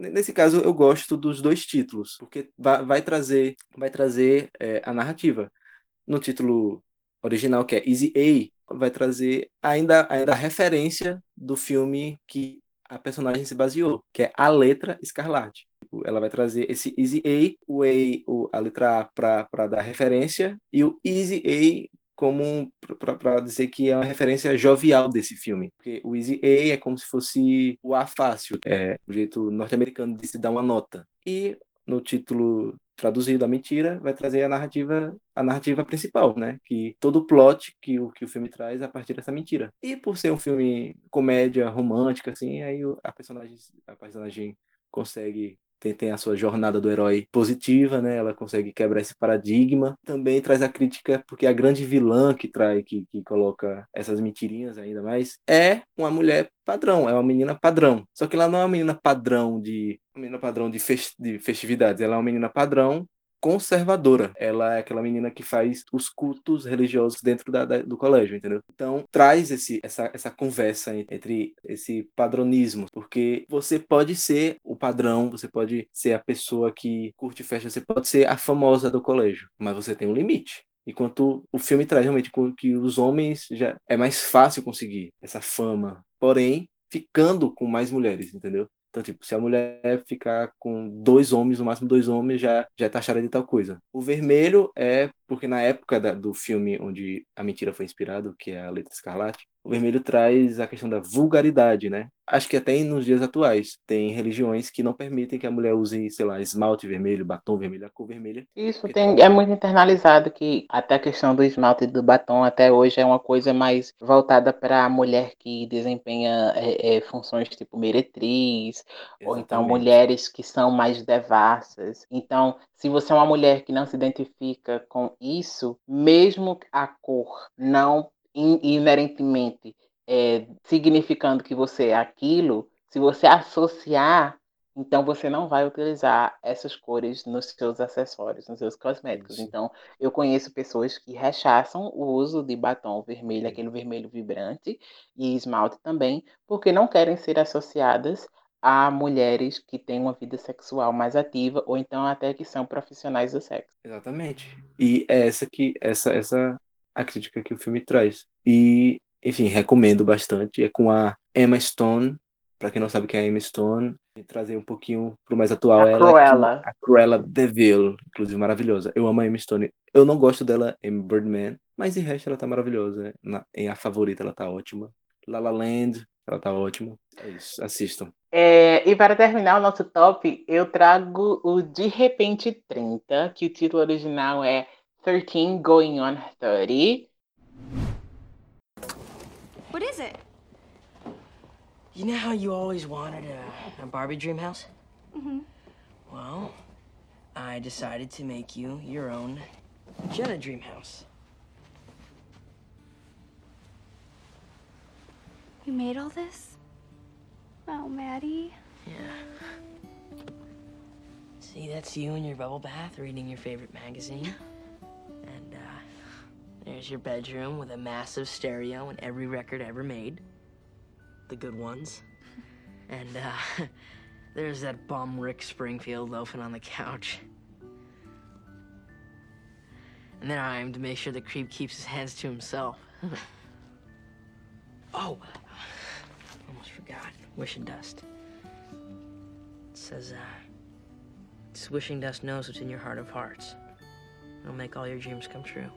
Nesse caso, eu gosto dos dois títulos, porque vai, trazer, vai trazer é, a narrativa. No título original, que é Easy A, vai trazer ainda, ainda a referência do filme que a personagem se baseou, que é a letra Escarlate. Tipo, ela vai trazer esse Easy A, o A, a letra A para dar referência, e o Easy A como para dizer que é uma referência jovial desse filme. Porque o Easy A é como se fosse o A fácil, é o jeito norte-americano de se dar uma nota. E no título traduzido a mentira, vai trazer a narrativa, a narrativa principal, né? Que todo o plot que o, que o filme traz a partir dessa mentira. E por ser um filme comédia romântica, assim, aí a personagem, a personagem consegue tem, tem a sua jornada do herói positiva, né? Ela consegue quebrar esse paradigma. Também traz a crítica, porque a grande vilã que traz, que, que coloca essas mentirinhas ainda mais, é uma mulher padrão, é uma menina padrão. Só que ela não é uma menina padrão de uma menina padrão de, fest, de festividades, ela é uma menina padrão conservadora. Ela é aquela menina que faz os cultos religiosos dentro da, da, do colégio, entendeu? Então, traz esse, essa, essa conversa entre esse padronismo, porque você pode ser o padrão, você pode ser a pessoa que curte festa, você pode ser a famosa do colégio, mas você tem um limite. Enquanto o filme traz realmente que os homens já é mais fácil conseguir essa fama, porém ficando com mais mulheres, entendeu? Então, tipo, se a mulher ficar com dois homens, no máximo dois homens, já, já é taxada de tal coisa. O vermelho é porque na época da, do filme onde a mentira foi inspirada, que é a Letra Escarlate, o vermelho traz a questão da vulgaridade, né? Acho que até nos dias atuais tem religiões que não permitem que a mulher use, sei lá, esmalte vermelho, batom vermelho, a cor vermelha. Isso tem, é muito internalizado que até a questão do esmalte e do batom até hoje é uma coisa mais voltada para a mulher que desempenha é, é, funções tipo meretriz, Exatamente. ou então mulheres que são mais devassas. Então, se você é uma mulher que não se identifica com isso, mesmo a cor não inerentemente é, significando que você é aquilo, se você associar, então você não vai utilizar essas cores nos seus acessórios, nos seus cosméticos. Então, eu conheço pessoas que rechaçam o uso de batom vermelho, aquele vermelho vibrante, e esmalte também, porque não querem ser associadas a mulheres que têm uma vida sexual mais ativa ou então até que são profissionais do sexo. Exatamente. E é essa que essa essa a crítica que o filme traz. E, enfim, recomendo bastante. É com a Emma Stone. Para quem não sabe quem é a Emma Stone, e trazer um pouquinho pro mais atual. A ela Cruella. a Cruella DeVille, inclusive maravilhosa. Eu amo a Emma Stone. Eu não gosto dela em Birdman, mas em resto ela tá maravilhosa. Na, em A Favorita ela tá ótima. La La Land, ela tá ótima. É isso, assistam. É, e para terminar o nosso top, eu trago o De Repente 30, que o título original é 13 Going on 30. What is it? You know how you always wanted a, a Barbie dream house? Mm-hmm. Well, I decided to make you your own Jenna dream house. You made all this? Oh, Maddie. Yeah. See, that's you in your bubble bath reading your favorite magazine. And, uh, there's your bedroom with a massive stereo and every record ever made. The good ones. And, uh, there's that bum Rick Springfield loafing on the couch. And then I am to make sure the creep keeps his hands to himself. oh, forgot. Wishing Dust. It says, uh, this wishing dust knows what's in your heart of hearts. It'll make all your dreams come true.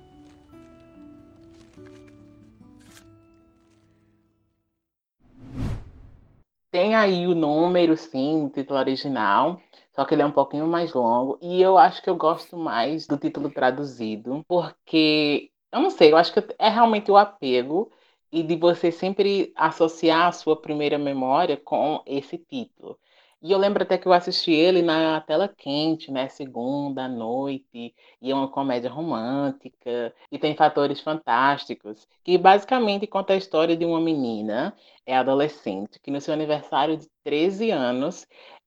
Tem aí o número, sim, o título original, só que ele é um pouquinho mais longo. E eu acho que eu gosto mais do título traduzido, porque, eu não sei, eu acho que é realmente o apego e de você sempre associar a sua primeira memória com esse título. E eu lembro até que eu assisti ele na tela quente, né? Segunda noite, e é uma comédia romântica, e tem fatores fantásticos, que basicamente conta a história de uma menina, é adolescente, que no seu aniversário de 13 anos,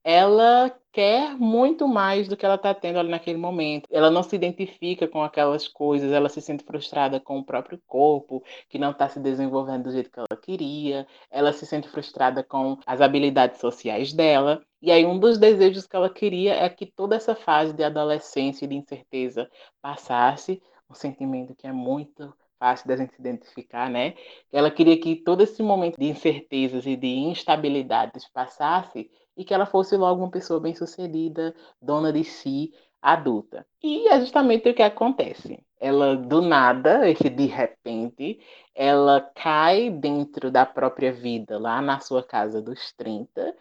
ela quer muito mais do que ela está tendo ali naquele momento. Ela não se identifica com aquelas coisas, ela se sente frustrada com o próprio corpo, que não está se desenvolvendo do jeito que ela queria, ela se sente frustrada com as habilidades sociais dela. E aí, um dos desejos que ela queria é que toda essa fase de adolescência e de incerteza passasse, um sentimento que é muito fácil da gente se identificar, né? Ela queria que todo esse momento de incertezas e de instabilidades passasse e que ela fosse logo uma pessoa bem-sucedida, dona de si, adulta. E é justamente o que acontece. Ela, do nada, esse de repente, ela cai dentro da própria vida, lá na sua casa dos 30,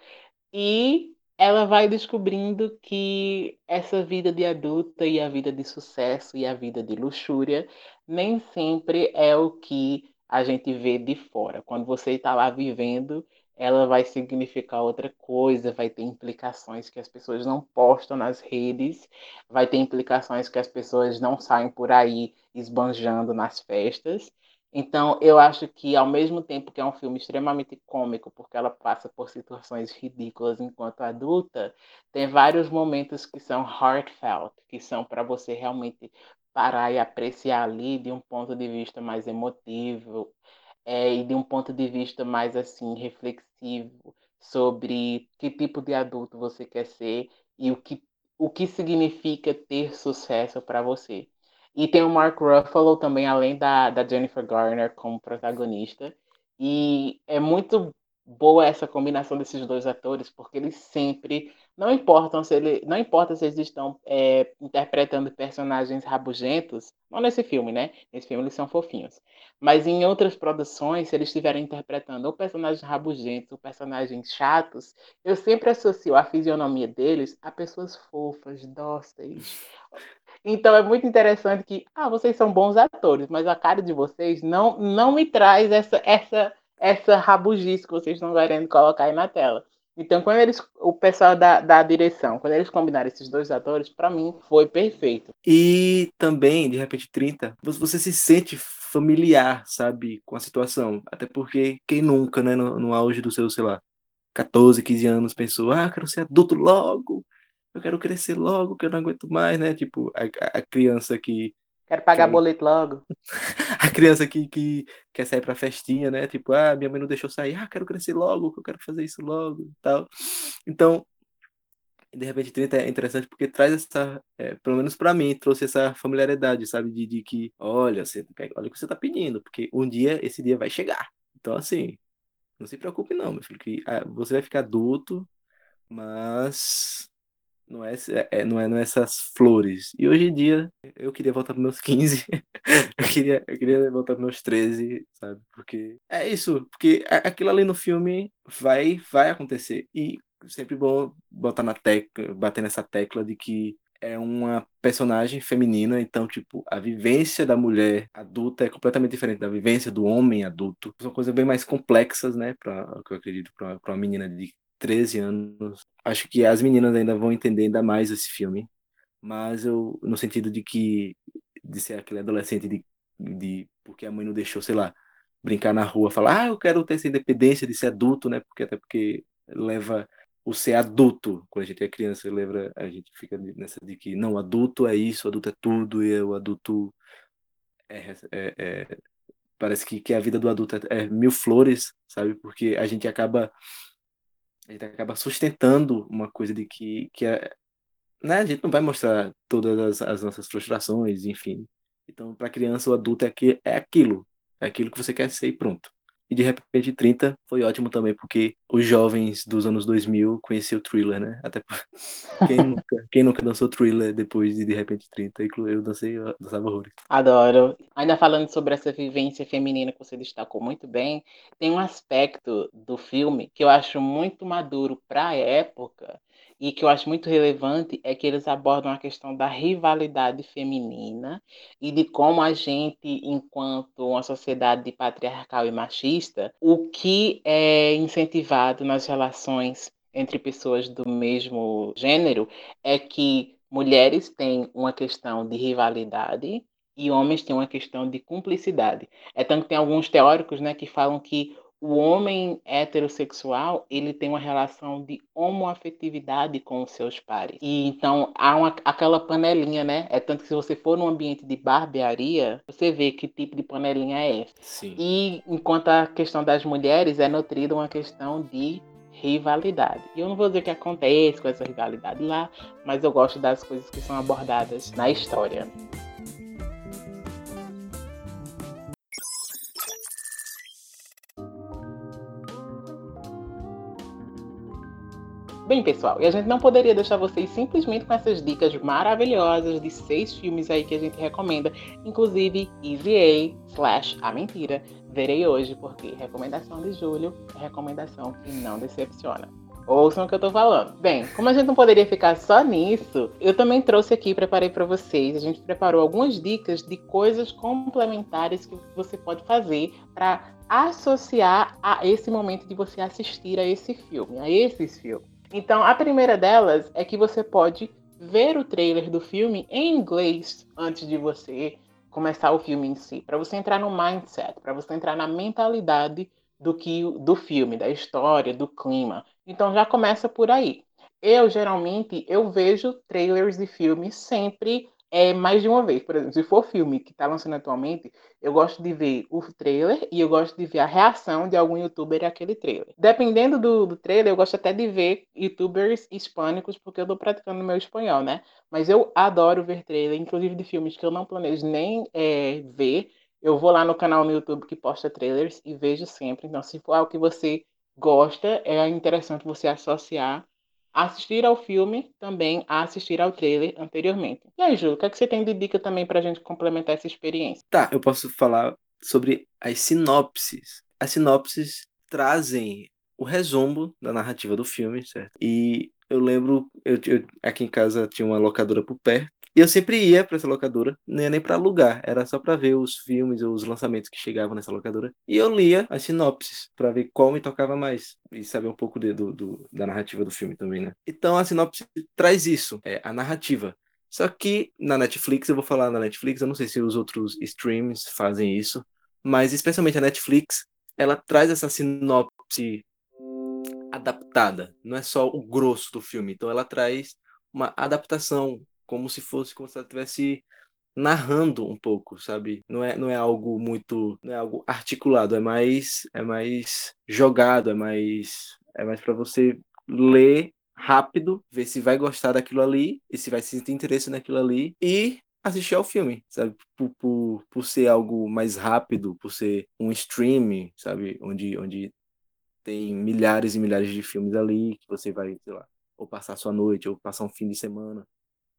e ela vai descobrindo que essa vida de adulta e a vida de sucesso e a vida de luxúria nem sempre é o que a gente vê de fora. Quando você está lá vivendo, ela vai significar outra coisa, vai ter implicações que as pessoas não postam nas redes, vai ter implicações que as pessoas não saem por aí esbanjando nas festas. Então, eu acho que, ao mesmo tempo que é um filme extremamente cômico, porque ela passa por situações ridículas enquanto adulta, tem vários momentos que são heartfelt, que são para você realmente parar e apreciar ali de um ponto de vista mais emotivo é, e de um ponto de vista mais assim reflexivo sobre que tipo de adulto você quer ser e o que, o que significa ter sucesso para você. E tem o Mark Ruffalo também, além da, da Jennifer Garner como protagonista. E é muito boa essa combinação desses dois atores, porque eles sempre não importam se ele, não importa se eles estão é, interpretando personagens rabugentos, não nesse filme, né? Nesse filme eles são fofinhos. Mas em outras produções, se eles estiverem interpretando ou personagens rabugentos ou personagens chatos, eu sempre associo a fisionomia deles a pessoas fofas, dóceis, então é muito interessante que, ah, vocês são bons atores, mas a cara de vocês não, não me traz essa, essa, essa rabugice que vocês estão querendo colocar aí na tela. Então, quando eles, o pessoal da, da direção, quando eles combinaram esses dois atores, para mim foi perfeito. E também, de repente, 30, você se sente familiar, sabe, com a situação. Até porque quem nunca, né, no, no auge do seu, sei lá, 14, 15 anos, pensou, ah, quero ser adulto logo, eu quero crescer logo, que eu não aguento mais, né? Tipo, a, a criança que. Quero pagar que... boleto logo. a criança que, que quer sair pra festinha, né? Tipo, ah, minha mãe não deixou sair, ah, quero crescer logo, eu quero fazer isso logo tal. Então, de repente 30 é interessante porque traz essa, é, pelo menos para mim, trouxe essa familiaridade, sabe? De, de que, olha, você, olha o que você tá pedindo, porque um dia, esse dia vai chegar. Então, assim, não se preocupe não, meu filho, que ah, você vai ficar adulto, mas não é, é, não é, não é essas flores. E hoje em dia, eu queria voltar para meus 15. eu, queria, eu queria voltar para meus 13, sabe? Porque é isso. Porque aquilo ali no filme vai, vai acontecer. E sempre bom botar na tecla, bater nessa tecla de que é uma personagem feminina, então, tipo, a vivência da mulher adulta é completamente diferente da vivência do homem adulto. São coisas bem mais complexas, né, para eu acredito, para uma menina de 13 anos. Acho que as meninas ainda vão entender ainda mais esse filme, mas eu, no sentido de que, de ser aquele adolescente de, de porque a mãe não deixou, sei lá, brincar na rua, falar, ah, eu quero ter essa independência de ser adulto, né? Porque até porque leva o ser adulto, quando a gente é criança, lembra, a gente fica nessa de que não, adulto é isso, adulto é tudo, e o adulto é, é, é, parece que, que a vida do adulto é, é mil flores, sabe? Porque a gente acaba a gente acaba sustentando uma coisa de que, que é, né, a gente não vai mostrar todas as, as nossas frustrações, enfim. Então, para criança, o adulto é, que, é aquilo, é aquilo que você quer ser e pronto. E de repente 30 foi ótimo também, porque os jovens dos anos 2000 conheciam o thriller, né? Até quem nunca, quem nunca dançou thriller depois de de repente 30, eu dancei, eu dançava horrores. Adoro. Ainda falando sobre essa vivência feminina que você destacou muito bem, tem um aspecto do filme que eu acho muito maduro para a época e que eu acho muito relevante é que eles abordam a questão da rivalidade feminina e de como a gente, enquanto uma sociedade patriarcal e machista, o que é incentivado nas relações entre pessoas do mesmo gênero é que mulheres têm uma questão de rivalidade e homens têm uma questão de cumplicidade. É tanto que tem alguns teóricos né, que falam que o homem heterossexual ele tem uma relação de homoafetividade com os seus pares. E então há uma, aquela panelinha, né? É tanto que se você for num ambiente de barbearia, você vê que tipo de panelinha é essa. Sim. E enquanto a questão das mulheres é nutrida uma questão de rivalidade. E eu não vou dizer que acontece com essa rivalidade lá, mas eu gosto das coisas que são abordadas na história. Bem, pessoal, e a gente não poderia deixar vocês simplesmente com essas dicas maravilhosas de seis filmes aí que a gente recomenda, inclusive Easy A slash A Mentira. Verei hoje, porque recomendação de julho é recomendação que não decepciona. Ouçam o que eu tô falando. Bem, como a gente não poderia ficar só nisso, eu também trouxe aqui, preparei para vocês. A gente preparou algumas dicas de coisas complementares que você pode fazer para associar a esse momento de você assistir a esse filme, a esses filmes. Então, a primeira delas é que você pode ver o trailer do filme em inglês antes de você começar o filme em si, para você entrar no mindset, para você entrar na mentalidade do que do filme, da história, do clima. Então já começa por aí. Eu geralmente eu vejo trailers de filmes sempre é, mais de uma vez. Por exemplo, se for filme que está lançando atualmente, eu gosto de ver o trailer e eu gosto de ver a reação de algum youtuber àquele trailer. Dependendo do, do trailer, eu gosto até de ver youtubers hispânicos, porque eu estou praticando meu espanhol, né? Mas eu adoro ver trailer, inclusive de filmes que eu não planejo nem é, ver. Eu vou lá no canal no YouTube que posta trailers e vejo sempre. Então, se for algo que você gosta, é interessante você associar assistir ao filme também a assistir ao trailer anteriormente. E aí, Júlio, o que, é que você tem de dica também para a gente complementar essa experiência? Tá, eu posso falar sobre as sinopses. As sinopses trazem o resumo da narrativa do filme, certo? E eu lembro, eu, eu aqui em casa tinha uma locadora por perto, e eu sempre ia para essa locadora, ia nem para alugar, era só para ver os filmes ou os lançamentos que chegavam nessa locadora. E eu lia as sinopses para ver qual me tocava mais e saber um pouco de, do, do, da narrativa do filme também, né? Então a sinopse traz isso, é a narrativa. Só que na Netflix, eu vou falar na Netflix, eu não sei se os outros streams fazem isso, mas especialmente a Netflix, ela traz essa sinopse adaptada, não é só o grosso do filme. Então ela traz uma adaptação como se fosse como se ela estivesse narrando um pouco, sabe? Não é, não é algo muito, não é algo articulado, é mais é mais jogado, é mais é mais para você ler rápido, ver se vai gostar daquilo ali e se vai sentir interesse naquilo ali e assistir ao filme, sabe? Por, por, por ser algo mais rápido, por ser um stream, sabe? Onde, onde tem milhares e milhares de filmes ali que você vai, sei lá, ou passar sua noite, ou passar um fim de semana.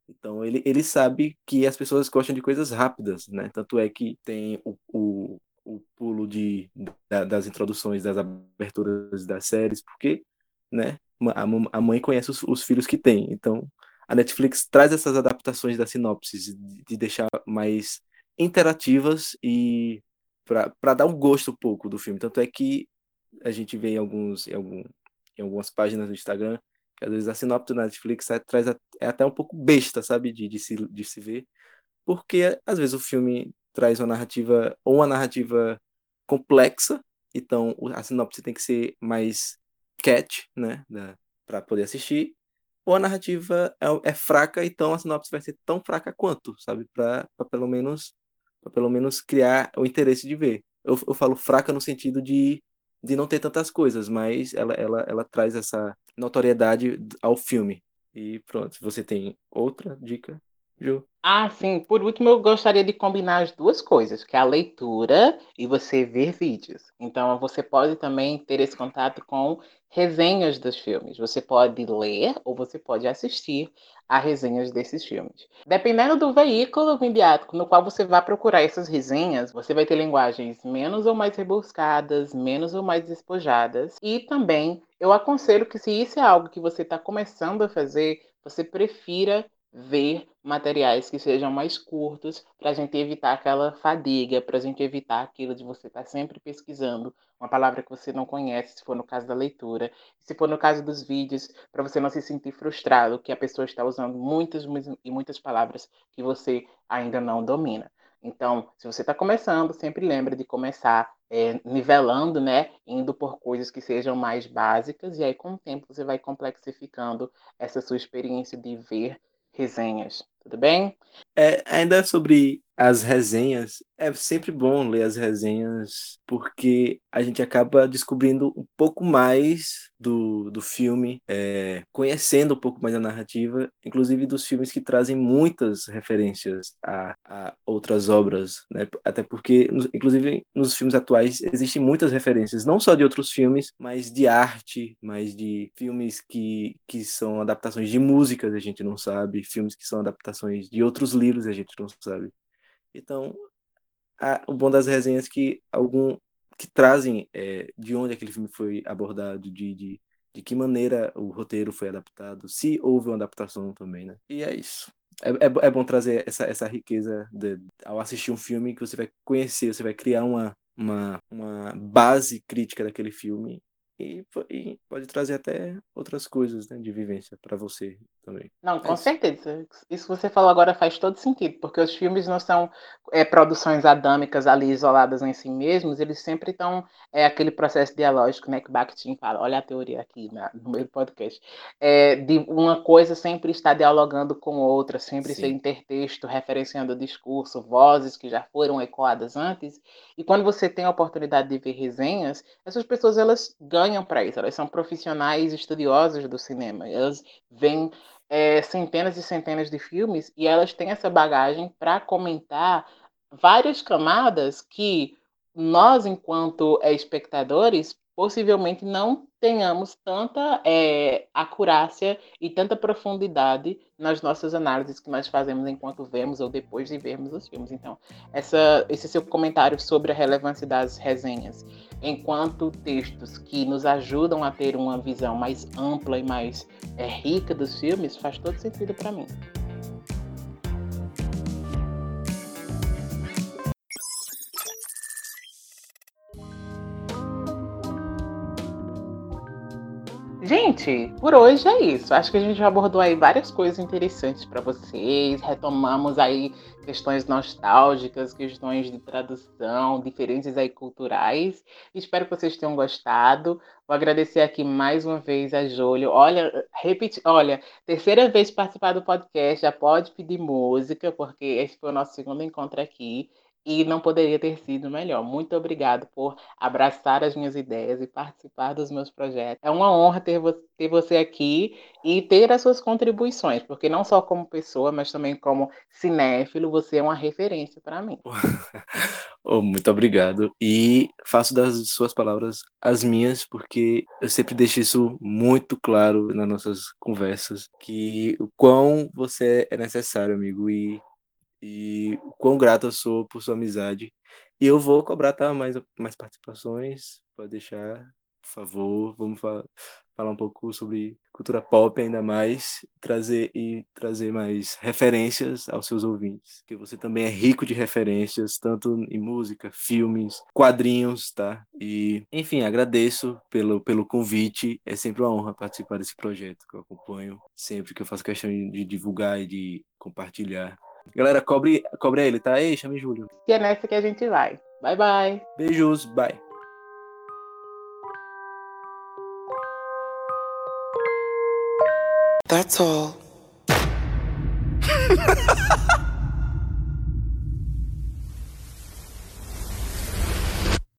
Então ele, ele sabe que as pessoas gostam de coisas rápidas, né? Tanto é que tem o, o, o pulo de, da, das introduções, das aberturas das séries, porque né, a, a mãe conhece os, os, filhos que tem. Então a Netflix traz essas adaptações das sinopses, de, de deixar mais interativas e para dar um gosto um pouco do filme. Tanto é que a gente vê em, alguns, em, algum, em algumas páginas do Instagram às vezes a sinopse do Netflix é, traz é até um pouco besta, sabe, de, de, se, de se ver, porque às vezes o filme traz uma narrativa, ou uma narrativa complexa, então a sinopse tem que ser mais catch, né, para poder assistir, ou a narrativa é, é, fraca, então a sinopse vai ser tão fraca quanto, sabe, para pelo menos pra pelo menos criar o interesse de ver. Eu, eu falo fraca no sentido de de não ter tantas coisas, mas ela, ela, ela traz essa notoriedade ao filme. E pronto, você tem outra dica, Ju? Ah, sim. Por último, eu gostaria de combinar as duas coisas, que é a leitura e você ver vídeos. Então, você pode também ter esse contato com resenhas dos filmes. Você pode ler ou você pode assistir a resenhas desses filmes. Dependendo do veículo midiático no qual você vai procurar essas resenhas, você vai ter linguagens menos ou mais rebuscadas, menos ou mais despojadas. E também eu aconselho que se isso é algo que você está começando a fazer, você prefira ver materiais que sejam mais curtos, para a gente evitar aquela fadiga, para a gente evitar aquilo de você estar tá sempre pesquisando uma palavra que você não conhece, se for no caso da leitura, se for no caso dos vídeos, para você não se sentir frustrado que a pessoa está usando muitas e muitas palavras que você ainda não domina. Então, se você está começando, sempre lembre de começar é, nivelando, né? Indo por coisas que sejam mais básicas, e aí com o tempo você vai complexificando essa sua experiência de ver resenhas. Tudo bem? É, ainda sobre as resenhas, é sempre bom ler as resenhas, porque a gente acaba descobrindo um pouco mais do, do filme, é, conhecendo um pouco mais a narrativa, inclusive dos filmes que trazem muitas referências a, a outras obras, né? até porque, inclusive, nos filmes atuais existem muitas referências, não só de outros filmes, mas de arte, mas de filmes que, que são adaptações de músicas, a gente não sabe, filmes que são adaptações de outros livros, a gente não sabe. Então, a, o bom das resenhas é que algum que trazem é, de onde aquele filme foi abordado, de, de, de que maneira o roteiro foi adaptado, se houve uma adaptação também, né? E é isso. É, é, é bom trazer essa, essa riqueza de, ao assistir um filme que você vai conhecer, você vai criar uma, uma, uma base crítica daquele filme e, e, pode trazer até outras coisas né, de vivência para você também. Não, com é certeza. Isso que você falou agora faz todo sentido, porque os filmes não são é, produções adâmicas ali isoladas em si mesmos, eles sempre estão é aquele processo dialógico, né, que Bakhtin fala, olha a teoria aqui na, no meio do podcast, é, de uma coisa sempre estar dialogando com outra, sempre Sim. ser intertexto, referenciando o discurso, vozes que já foram ecoadas antes, e quando você tem a oportunidade de ver resenhas, essas pessoas elas ganham para isso. Elas são profissionais estudiosos do cinema. Elas veem é, centenas e centenas de filmes e elas têm essa bagagem para comentar várias camadas que nós, enquanto é, espectadores, possivelmente não tenhamos tanta é, acurácia e tanta profundidade nas nossas análises que nós fazemos enquanto vemos ou depois de vermos os filmes. Então, essa, esse seu comentário sobre a relevância das resenhas enquanto textos que nos ajudam a ter uma visão mais ampla e mais é, rica dos filmes faz todo sentido para mim. Gente, por hoje é isso. Acho que a gente abordou aí várias coisas interessantes para vocês. Retomamos aí questões nostálgicas, questões de tradução, diferenças aí culturais. Espero que vocês tenham gostado. Vou agradecer aqui mais uma vez a Júlio. Olha, repeti, olha, terceira vez participar do podcast, já pode pedir música, porque esse foi o nosso segundo encontro aqui e não poderia ter sido melhor. Muito obrigado por abraçar as minhas ideias e participar dos meus projetos. É uma honra ter, vo ter você aqui e ter as suas contribuições, porque não só como pessoa, mas também como cinéfilo, você é uma referência para mim. oh, muito obrigado. E faço das suas palavras as minhas, porque eu sempre deixo isso muito claro nas nossas conversas, que o quão você é necessário, amigo, e e quão grato eu sou por sua amizade. E eu vou cobrar tá, mais, mais participações, pode deixar, por favor. Vamos fa falar um pouco sobre cultura pop ainda mais, trazer e trazer mais referências aos seus ouvintes, que você também é rico de referências, tanto em música, filmes, quadrinhos, tá? E, enfim, agradeço pelo, pelo convite. É sempre uma honra participar desse projeto que eu acompanho, sempre que eu faço questão de divulgar e de compartilhar Galera, cobre, cobre ele, tá? Ei, chame Júlio. E é nessa que a gente vai. Bye, bye. Beijos, bye. That's all.